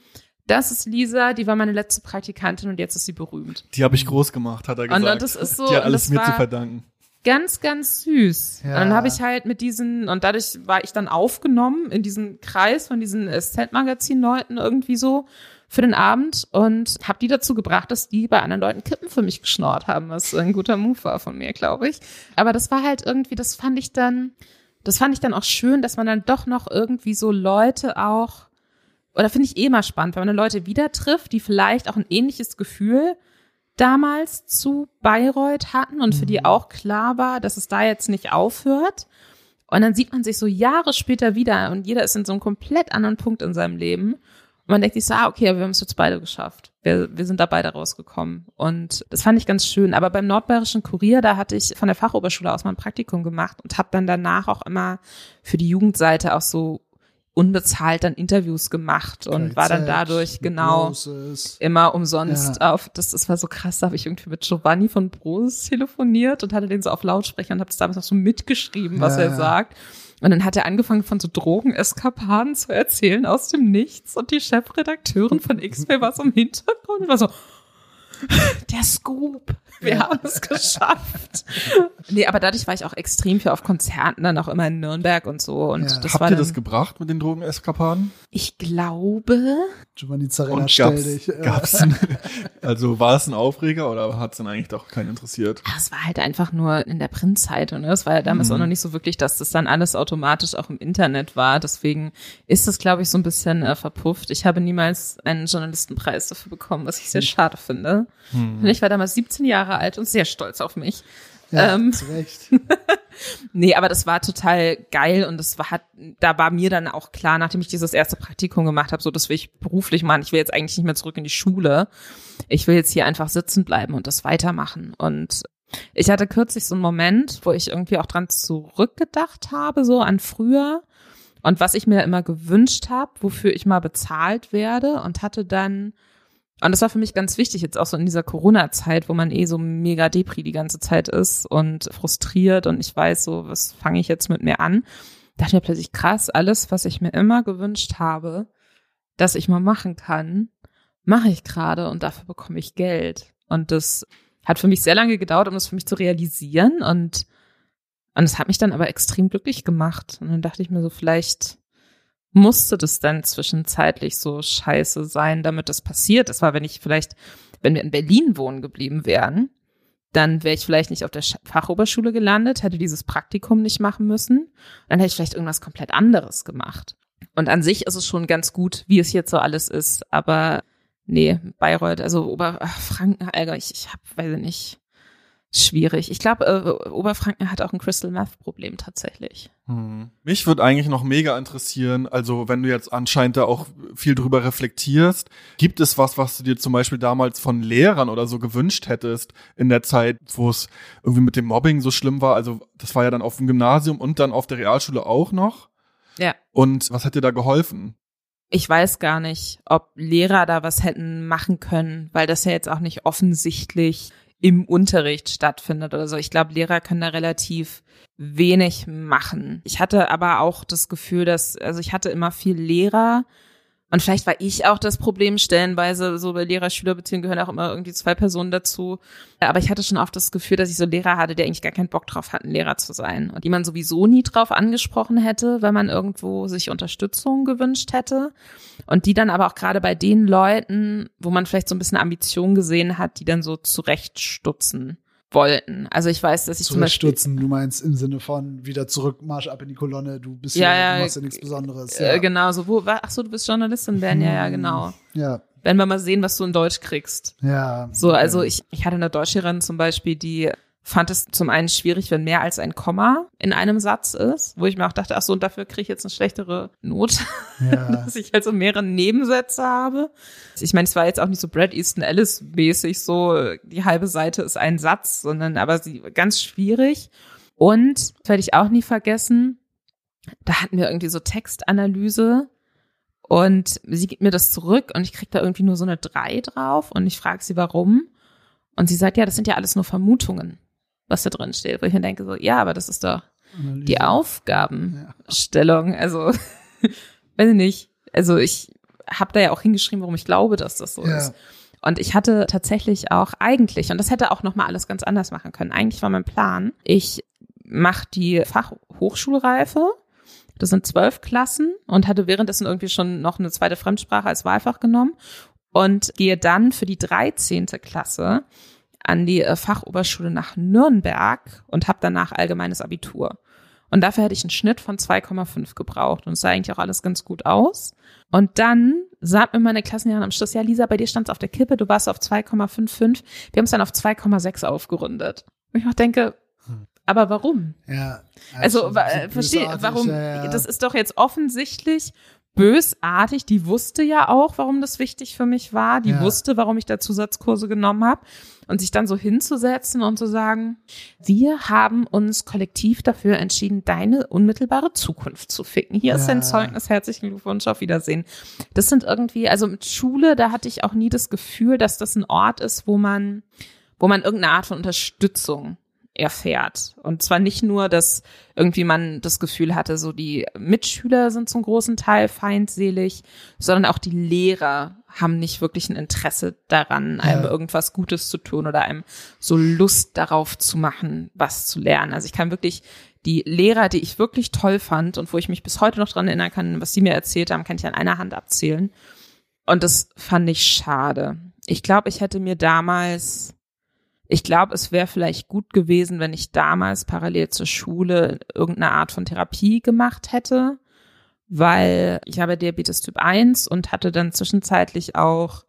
das ist Lisa, die war meine letzte Praktikantin und jetzt ist sie berühmt. Die habe ich groß gemacht, hat er Und gesagt. das ist so, Die hat und alles mir zu verdanken. Ganz, ganz süß. Ja. Und dann habe ich halt mit diesen, und dadurch war ich dann aufgenommen in diesen Kreis von diesen SZ-Magazin-Leuten irgendwie so für den Abend und habe die dazu gebracht, dass die bei anderen Leuten Kippen für mich geschnort haben, was ein guter Move war von mir, glaube ich. Aber das war halt irgendwie, das fand ich dann, das fand ich dann auch schön, dass man dann doch noch irgendwie so Leute auch, oder finde ich eh mal spannend, wenn man Leute wieder trifft, die vielleicht auch ein ähnliches Gefühl damals zu Bayreuth hatten und für die auch klar war, dass es da jetzt nicht aufhört. Und dann sieht man sich so Jahre später wieder und jeder ist in so einem komplett anderen Punkt in seinem Leben. Und man denkt sich so, ah, okay, aber wir haben es jetzt beide geschafft. Wir, wir sind da beide rausgekommen. Und das fand ich ganz schön. Aber beim Nordbayerischen Kurier, da hatte ich von der Fachoberschule aus mal ein Praktikum gemacht und habe dann danach auch immer für die Jugendseite auch so unbezahlt dann Interviews gemacht und war dann dadurch genau Roses. immer umsonst Ja. auf, das, das war so krass, da habe ich irgendwie mit Giovanni von Bros telefoniert und hatte den so auf Lautsprecher und habe das damals noch so mitgeschrieben, was Ja, er ja. sagt. Und dann hat er angefangen von so Drogeneskapaden zu erzählen aus dem Nichts. Und die Chefredakteurin von X-Ray war so im Hintergrund. Und war so, der Scoop, wir haben es geschafft. nee, aber dadurch war ich auch extrem viel auf Konzerten, dann auch immer in Nürnberg und so. Und Ja. das Habt war ihr das gebracht mit den Drogeneskapaden? ich glaube, Giovanni Zarella, Und stell gab's, dich. äh, gab's ein, also war es ein Aufreger oder hat es dann eigentlich doch keinen interessiert? Ja, es war halt einfach nur in der Printzeitung. Ne? Es war ja damals Mhm. auch noch nicht so wirklich, dass das dann alles automatisch auch im Internet war. Deswegen ist das, glaube ich, so ein bisschen äh, verpufft. Ich habe niemals einen Journalistenpreis dafür bekommen, was ich sehr schade finde. Hm. Ich war damals 17 Jahre alt und sehr stolz auf mich. ja, ähm, zu Recht. Nee, aber das war total geil und das war, hat, da war mir dann auch klar, nachdem ich dieses erste Praktikum gemacht habe, so das will ich beruflich machen. Ich will jetzt eigentlich nicht mehr zurück in die Schule. Ich will jetzt hier einfach sitzen bleiben und das weitermachen. Und ich hatte kürzlich so einen Moment, wo ich irgendwie auch dran zurückgedacht habe, so an früher und was ich mir immer gewünscht habe, wofür ich mal bezahlt werde und hatte dann und das war für mich ganz wichtig, jetzt auch so in dieser Corona-Zeit, wo man eh so mega Depri die ganze Zeit ist und frustriert und ich weiß so, was fange ich jetzt mit mir an? Da dachte ich mir plötzlich krass, alles, was ich mir immer gewünscht habe, dass ich mal machen kann, mache ich gerade und dafür bekomme ich Geld. Und das hat für mich sehr lange gedauert, um das für mich zu realisieren und und es hat mich dann aber extrem glücklich gemacht. Und dann dachte ich mir so, vielleicht musste das dann zwischenzeitlich so scheiße sein, damit das passiert. Das war, wenn ich vielleicht, wenn wir in Berlin wohnen geblieben wären, dann wäre ich vielleicht nicht auf der Sch- Fachoberschule gelandet, hätte dieses Praktikum nicht machen müssen. Dann hätte ich vielleicht irgendwas komplett anderes gemacht. Und an sich ist es schon ganz gut, wie es jetzt so alles ist. Aber nee, Bayreuth, also Oberfranken, ich, ich hab, weiß ich nicht, schwierig. Ich glaube, äh, Oberfranken hat auch ein Crystal Meth Problem tatsächlich. Hm. Mich würde eigentlich noch mega interessieren, also wenn du jetzt anscheinend da auch viel drüber reflektierst, gibt es was, was du dir zum Beispiel damals von Lehrern oder so gewünscht hättest in der Zeit, wo es irgendwie mit dem Mobbing so schlimm war? Also das war ja dann auf dem Gymnasium und dann auf der Realschule auch noch. Ja. Und was hat dir da geholfen? Ich weiß gar nicht, ob Lehrer da was hätten machen können, weil das ja jetzt auch nicht offensichtlich im Unterricht stattfindet oder so. Ich glaube, Lehrer können da relativ wenig machen. Ich hatte aber auch das Gefühl, dass, also ich hatte immer viel Lehrer, und vielleicht war ich auch das Problem stellenweise, so bei Lehrer-Schüler-Beziehungen gehören auch immer irgendwie zwei Personen dazu. Aber ich hatte schon oft das Gefühl, dass ich so Lehrer hatte, der eigentlich gar keinen Bock drauf hatten, Lehrer zu sein. Und die man sowieso nie drauf angesprochen hätte, wenn man irgendwo sich Unterstützung gewünscht hätte. Und die dann aber auch gerade bei den Leuten, wo man vielleicht so ein bisschen Ambition gesehen hat, die dann so zurechtstutzen wollten. Also ich weiß, dass ich zum Beispiel Zurückstutzen, du meinst im Sinne von wieder zurück, Marsch ab in die Kolonne, du bist Ja, ja, ja, du machst ja nichts Besonderes. äh, Ja. genau so wo ach so du bist Journalistin Ben ja ja genau ja, wenn wir mal sehen was du in Deutsch kriegst ja. so also ich ich hatte eine Deutschlehrerin zum Beispiel die fand es zum einen schwierig wenn mehr als ein Komma in einem Satz ist wo ich mir auch dachte ach so und dafür kriege ich jetzt eine schlechtere Note ja. dass ich halt so mehrere Nebensätze habe ich meine es war jetzt auch nicht so Brad Easton Ellis mäßig so die halbe Seite ist ein Satz sondern aber sie ganz schwierig und werde ich auch nie vergessen da hatten wir irgendwie so Textanalyse und sie gibt mir das zurück und ich krieg da irgendwie nur so eine drei drauf und ich frage sie, warum. Und sie sagt, ja, das sind ja alles nur Vermutungen, was da drin steht. Wo ich mir denke, so, ja, aber das ist doch die Aufgabenstellung. Also, weiß ich nicht. Also ich habe da ja auch hingeschrieben, warum ich glaube, dass das so Ja. ist. Und ich hatte tatsächlich auch eigentlich, und das hätte auch noch mal alles ganz anders machen können. Eigentlich war mein Plan, ich mache die Fachhochschulreife. Das sind zwölf Klassen und hatte währenddessen irgendwie schon noch eine zweite Fremdsprache als Wahlfach genommen und gehe dann für die 13. Klasse an die äh, Fachoberschule nach Nürnberg und habe danach allgemeines Abitur. Und dafür hätte ich einen Schnitt von 2,5 gebraucht. Und es sah eigentlich auch alles ganz gut aus. Und dann sagt mir meine Klassenlehrerin am Schluss, ja, Lisa, bei dir stand es auf der Kippe, du warst auf 2,55. Wir haben es dann auf 2,6 aufgerundet. Und ich auch denke, aber warum? Ja. Also, schon wa- so äh, verstehe, warum, ja, ja. das ist doch jetzt offensichtlich bösartig. Die wusste ja auch, warum das wichtig für mich war. Die Ja. wusste, warum ich da Zusatzkurse genommen habe. Und sich dann so hinzusetzen und zu sagen, wir haben uns kollektiv dafür entschieden, deine unmittelbare Zukunft zu ficken. Hier ist Ja. dein Zeugnis, herzlichen Glückwunsch, auf Wiedersehen. Das sind irgendwie, also mit Schule, da hatte ich auch nie das Gefühl, dass das ein Ort ist, wo man, wo man irgendeine Art von Unterstützung erfährt. Und zwar nicht nur, dass irgendwie man das Gefühl hatte, so die Mitschüler sind zum großen Teil feindselig, sondern auch die Lehrer haben nicht wirklich ein Interesse daran, einem irgendwas Gutes zu tun oder einem so Lust darauf zu machen, was zu lernen. Also ich kann wirklich die Lehrer, die ich wirklich toll fand und wo ich mich bis heute noch dran erinnern kann, was sie mir erzählt haben, kann ich an einer Hand abzählen. Und das fand ich schade. Ich glaube, ich hätte mir damals ich glaube, es wäre vielleicht gut gewesen, wenn ich damals parallel zur Schule irgendeine Art von Therapie gemacht hätte, weil ich habe Diabetes Typ 1 und hatte dann zwischenzeitlich auch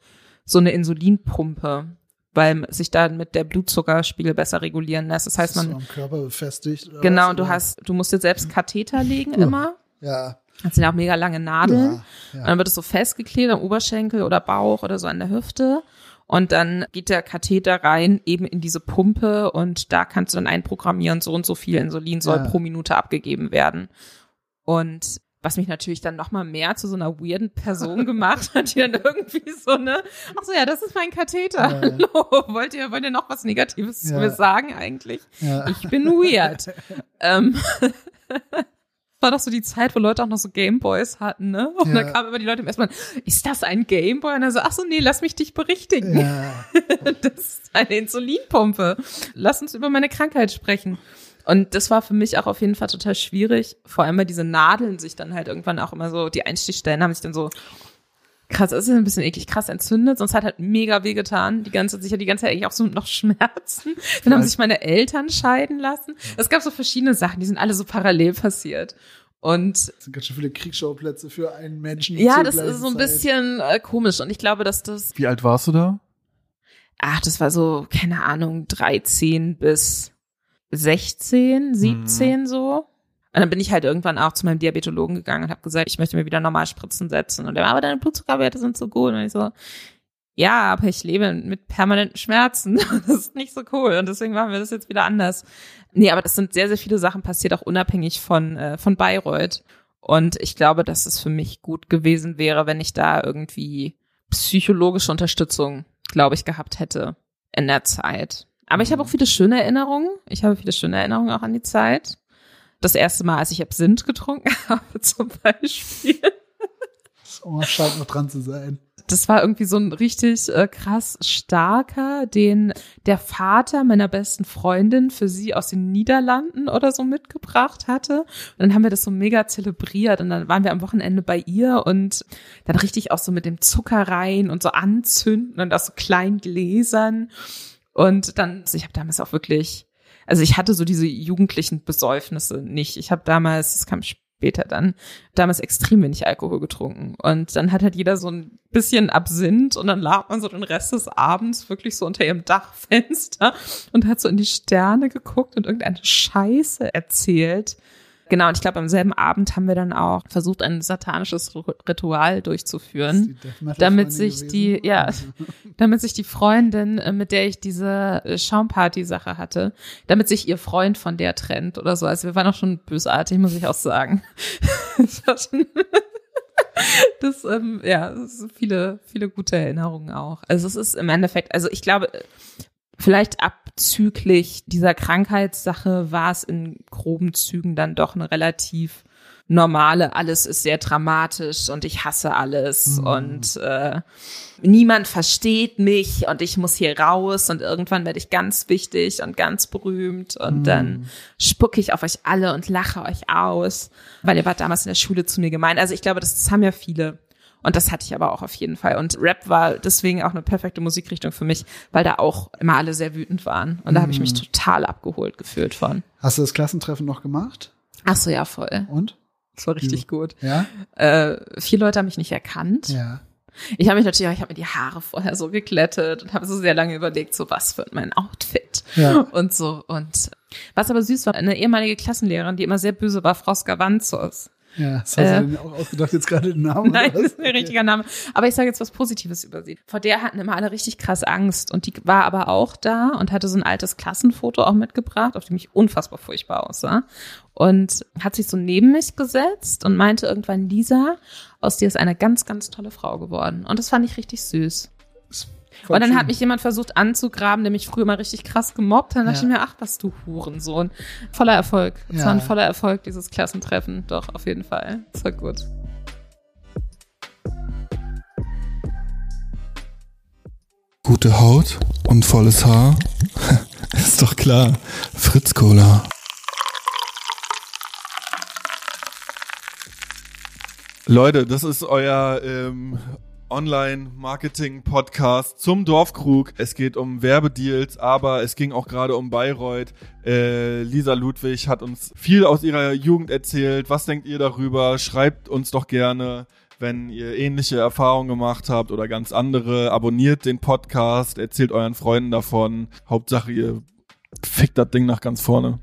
so eine Insulinpumpe, weil sich dann mit der Blutzuckerspiegel besser regulieren lässt. Das heißt, so man am Körper befestigt. oder genau, und du hast, du musst dir selbst Katheter legen Ja. immer. Ja. Das sind ja auch mega lange Nadeln. Ja, Und ja. dann wird es so festgeklebt am Oberschenkel oder Bauch oder so an der Hüfte. Und dann geht der Katheter rein eben in diese Pumpe und da kannst du dann einprogrammieren, so und so viel Insulin soll Ja. pro Minute abgegeben werden. Und was mich natürlich dann noch mal mehr zu so einer weirden Person gemacht hat, die dann irgendwie so eine, ach so, ja, das ist mein Katheter. Ja, ja. Hallo, wollt ihr, wollt ihr noch was Negatives zu Ja. mir sagen eigentlich? ja. Ich bin weird. ähm, war doch so die Zeit, wo Leute auch noch so Gameboys hatten, ne? Und Ja. dann kamen immer die Leute im ersten Mal, ist das ein Gameboy? Und dann so, ach so, nee, lass mich dich berichtigen. ja. Das ist eine Insulinpumpe. Lass uns über meine Krankheit sprechen. Und das war für mich auch auf jeden Fall total schwierig. Vor allem, weil diese Nadeln sich dann halt irgendwann auch immer so, die Einstichstellen haben sich dann so krass, das ist ein bisschen eklig, krass entzündet, sonst hat halt mega weh getan. Die ganze, sicher die ganze Zeit eigentlich auch so noch Schmerzen. Dann haben sich meine Eltern scheiden lassen. Es gab so verschiedene Sachen, die sind alle so parallel passiert. Und Das sind ganz schön viele Kriegsschauplätze für einen Menschen. ja, das ist so ein bisschen äh, komisch. Und ich glaube, dass das Wie alt warst du da? ach, das war so, keine Ahnung, 13 bis 16, 17 mhm. so. Und dann bin ich halt irgendwann auch zu meinem Diabetologen gegangen und habe gesagt, ich möchte mir wieder normal Spritzen setzen. Und der war, aber deine Blutzuckerwerte sind so gut. Und ich so, ja, aber ich lebe mit permanenten Schmerzen. Das ist nicht so cool. Und deswegen machen wir das jetzt wieder anders. Nee, aber das sind sehr, sehr viele Sachen passiert, auch unabhängig von, äh, von Bayreuth. Und ich glaube, dass es für mich gut gewesen wäre, wenn ich da irgendwie psychologische Unterstützung, glaube ich, gehabt hätte in der Zeit. Aber ich habe auch viele schöne Erinnerungen. Ich habe viele schöne Erinnerungen auch an die Zeit. Das erste Mal, als ich Absinth getrunken habe, zum Beispiel. Oh, scheint noch dran zu sein das war irgendwie so ein richtig äh, krass starker, den der Vater meiner besten Freundin für sie aus den Niederlanden oder so mitgebracht hatte. Und dann haben wir das so mega zelebriert und dann waren wir am Wochenende bei ihr und dann richtig auch so mit dem Zucker rein und so anzünden und aus so kleinen Gläsern. Und dann, also ich habe damals auch wirklich also ich hatte so diese jugendlichen Besäufnisse nicht. Ich habe damals, es kam später dann, damals extrem wenig Alkohol getrunken. Und dann hat halt jeder so ein bisschen Absinth und dann lag man so den Rest des Abends wirklich so unter ihrem Dachfenster und hat so in die Sterne geguckt und irgendeine Scheiße erzählt. Genau, und ich glaube, am selben Abend haben wir dann auch versucht, ein satanisches Ritual durchzuführen, damit sich gewesen. die, ja, damit sich die Freundin, äh, mit der ich diese äh, Schaumparty-Sache hatte, damit sich ihr Freund von der trennt oder so. Also wir waren auch schon bösartig, muss ich auch sagen. das, ähm, ja, das viele, viele gute Erinnerungen auch. Also es ist im Endeffekt, also ich glaube, vielleicht abzüglich dieser Krankheitssache war es in groben Zügen dann doch eine relativ normale, alles ist sehr dramatisch und ich hasse alles mhm. und äh, niemand versteht mich und ich muss hier raus und irgendwann werde ich ganz wichtig und ganz berühmt und mhm. dann spucke ich auf euch alle und lache euch aus, weil ihr wart damals in der Schule zu mir gemeint. Also ich glaube, das, das haben ja viele. Und das hatte ich aber auch auf jeden Fall. Und Rap war deswegen auch eine perfekte Musikrichtung für mich, weil da auch immer alle sehr wütend waren. Und da habe ich mich mhm. total abgeholt gefühlt von. Hast du das Klassentreffen noch gemacht? Ach so, ja, voll. Und? Das war richtig gut. Ja. Äh, vier Leute haben mich nicht erkannt. Ja. Ich habe mich natürlich, ich habe mir die Haare vorher so geklettet und habe so sehr lange überlegt, so was wird mein Outfit ja. und so. Und was aber süß war, eine ehemalige Klassenlehrerin, die immer sehr böse war, Frau Skavanzos. Ja, das hast äh, du denn auch ausgedacht, jetzt gerade den Namen? Nein, das ist ein richtiger Name. Aber ich sage jetzt was Positives über sie. Vor der hatten immer alle richtig krass Angst und die war aber auch da und hatte so ein altes Klassenfoto auch mitgebracht, auf dem ich unfassbar furchtbar aussah. Und hat sich so neben mich gesetzt und meinte irgendwann, Lisa, aus dir ist eine ganz, ganz tolle Frau geworden. Und das fand ich richtig süß. Voll und dann schön. hat mich jemand versucht anzugraben, der mich früher mal richtig krass gemobbt. Dann dachte ja. ich mir, ach, was du Hurensohn. Voller Erfolg. Es ja. war ein voller Erfolg, dieses Klassentreffen. Doch, auf jeden Fall. Es war gut. Gute Haut und volles Haar. Ist doch klar. Fritz Cola. Leute, das ist euer ähm, Online-Marketing-Podcast zum Dorfkrug. Es geht um Werbedeals, aber es ging auch gerade um Bayreuth. Äh, Lisa Ludwig hat uns viel aus ihrer Jugend erzählt. Was denkt ihr darüber? Schreibt uns doch gerne, wenn ihr ähnliche Erfahrungen gemacht habt oder ganz andere. Abonniert den Podcast, erzählt euren Freunden davon. Hauptsache, ihr fickt das Ding nach ganz vorne.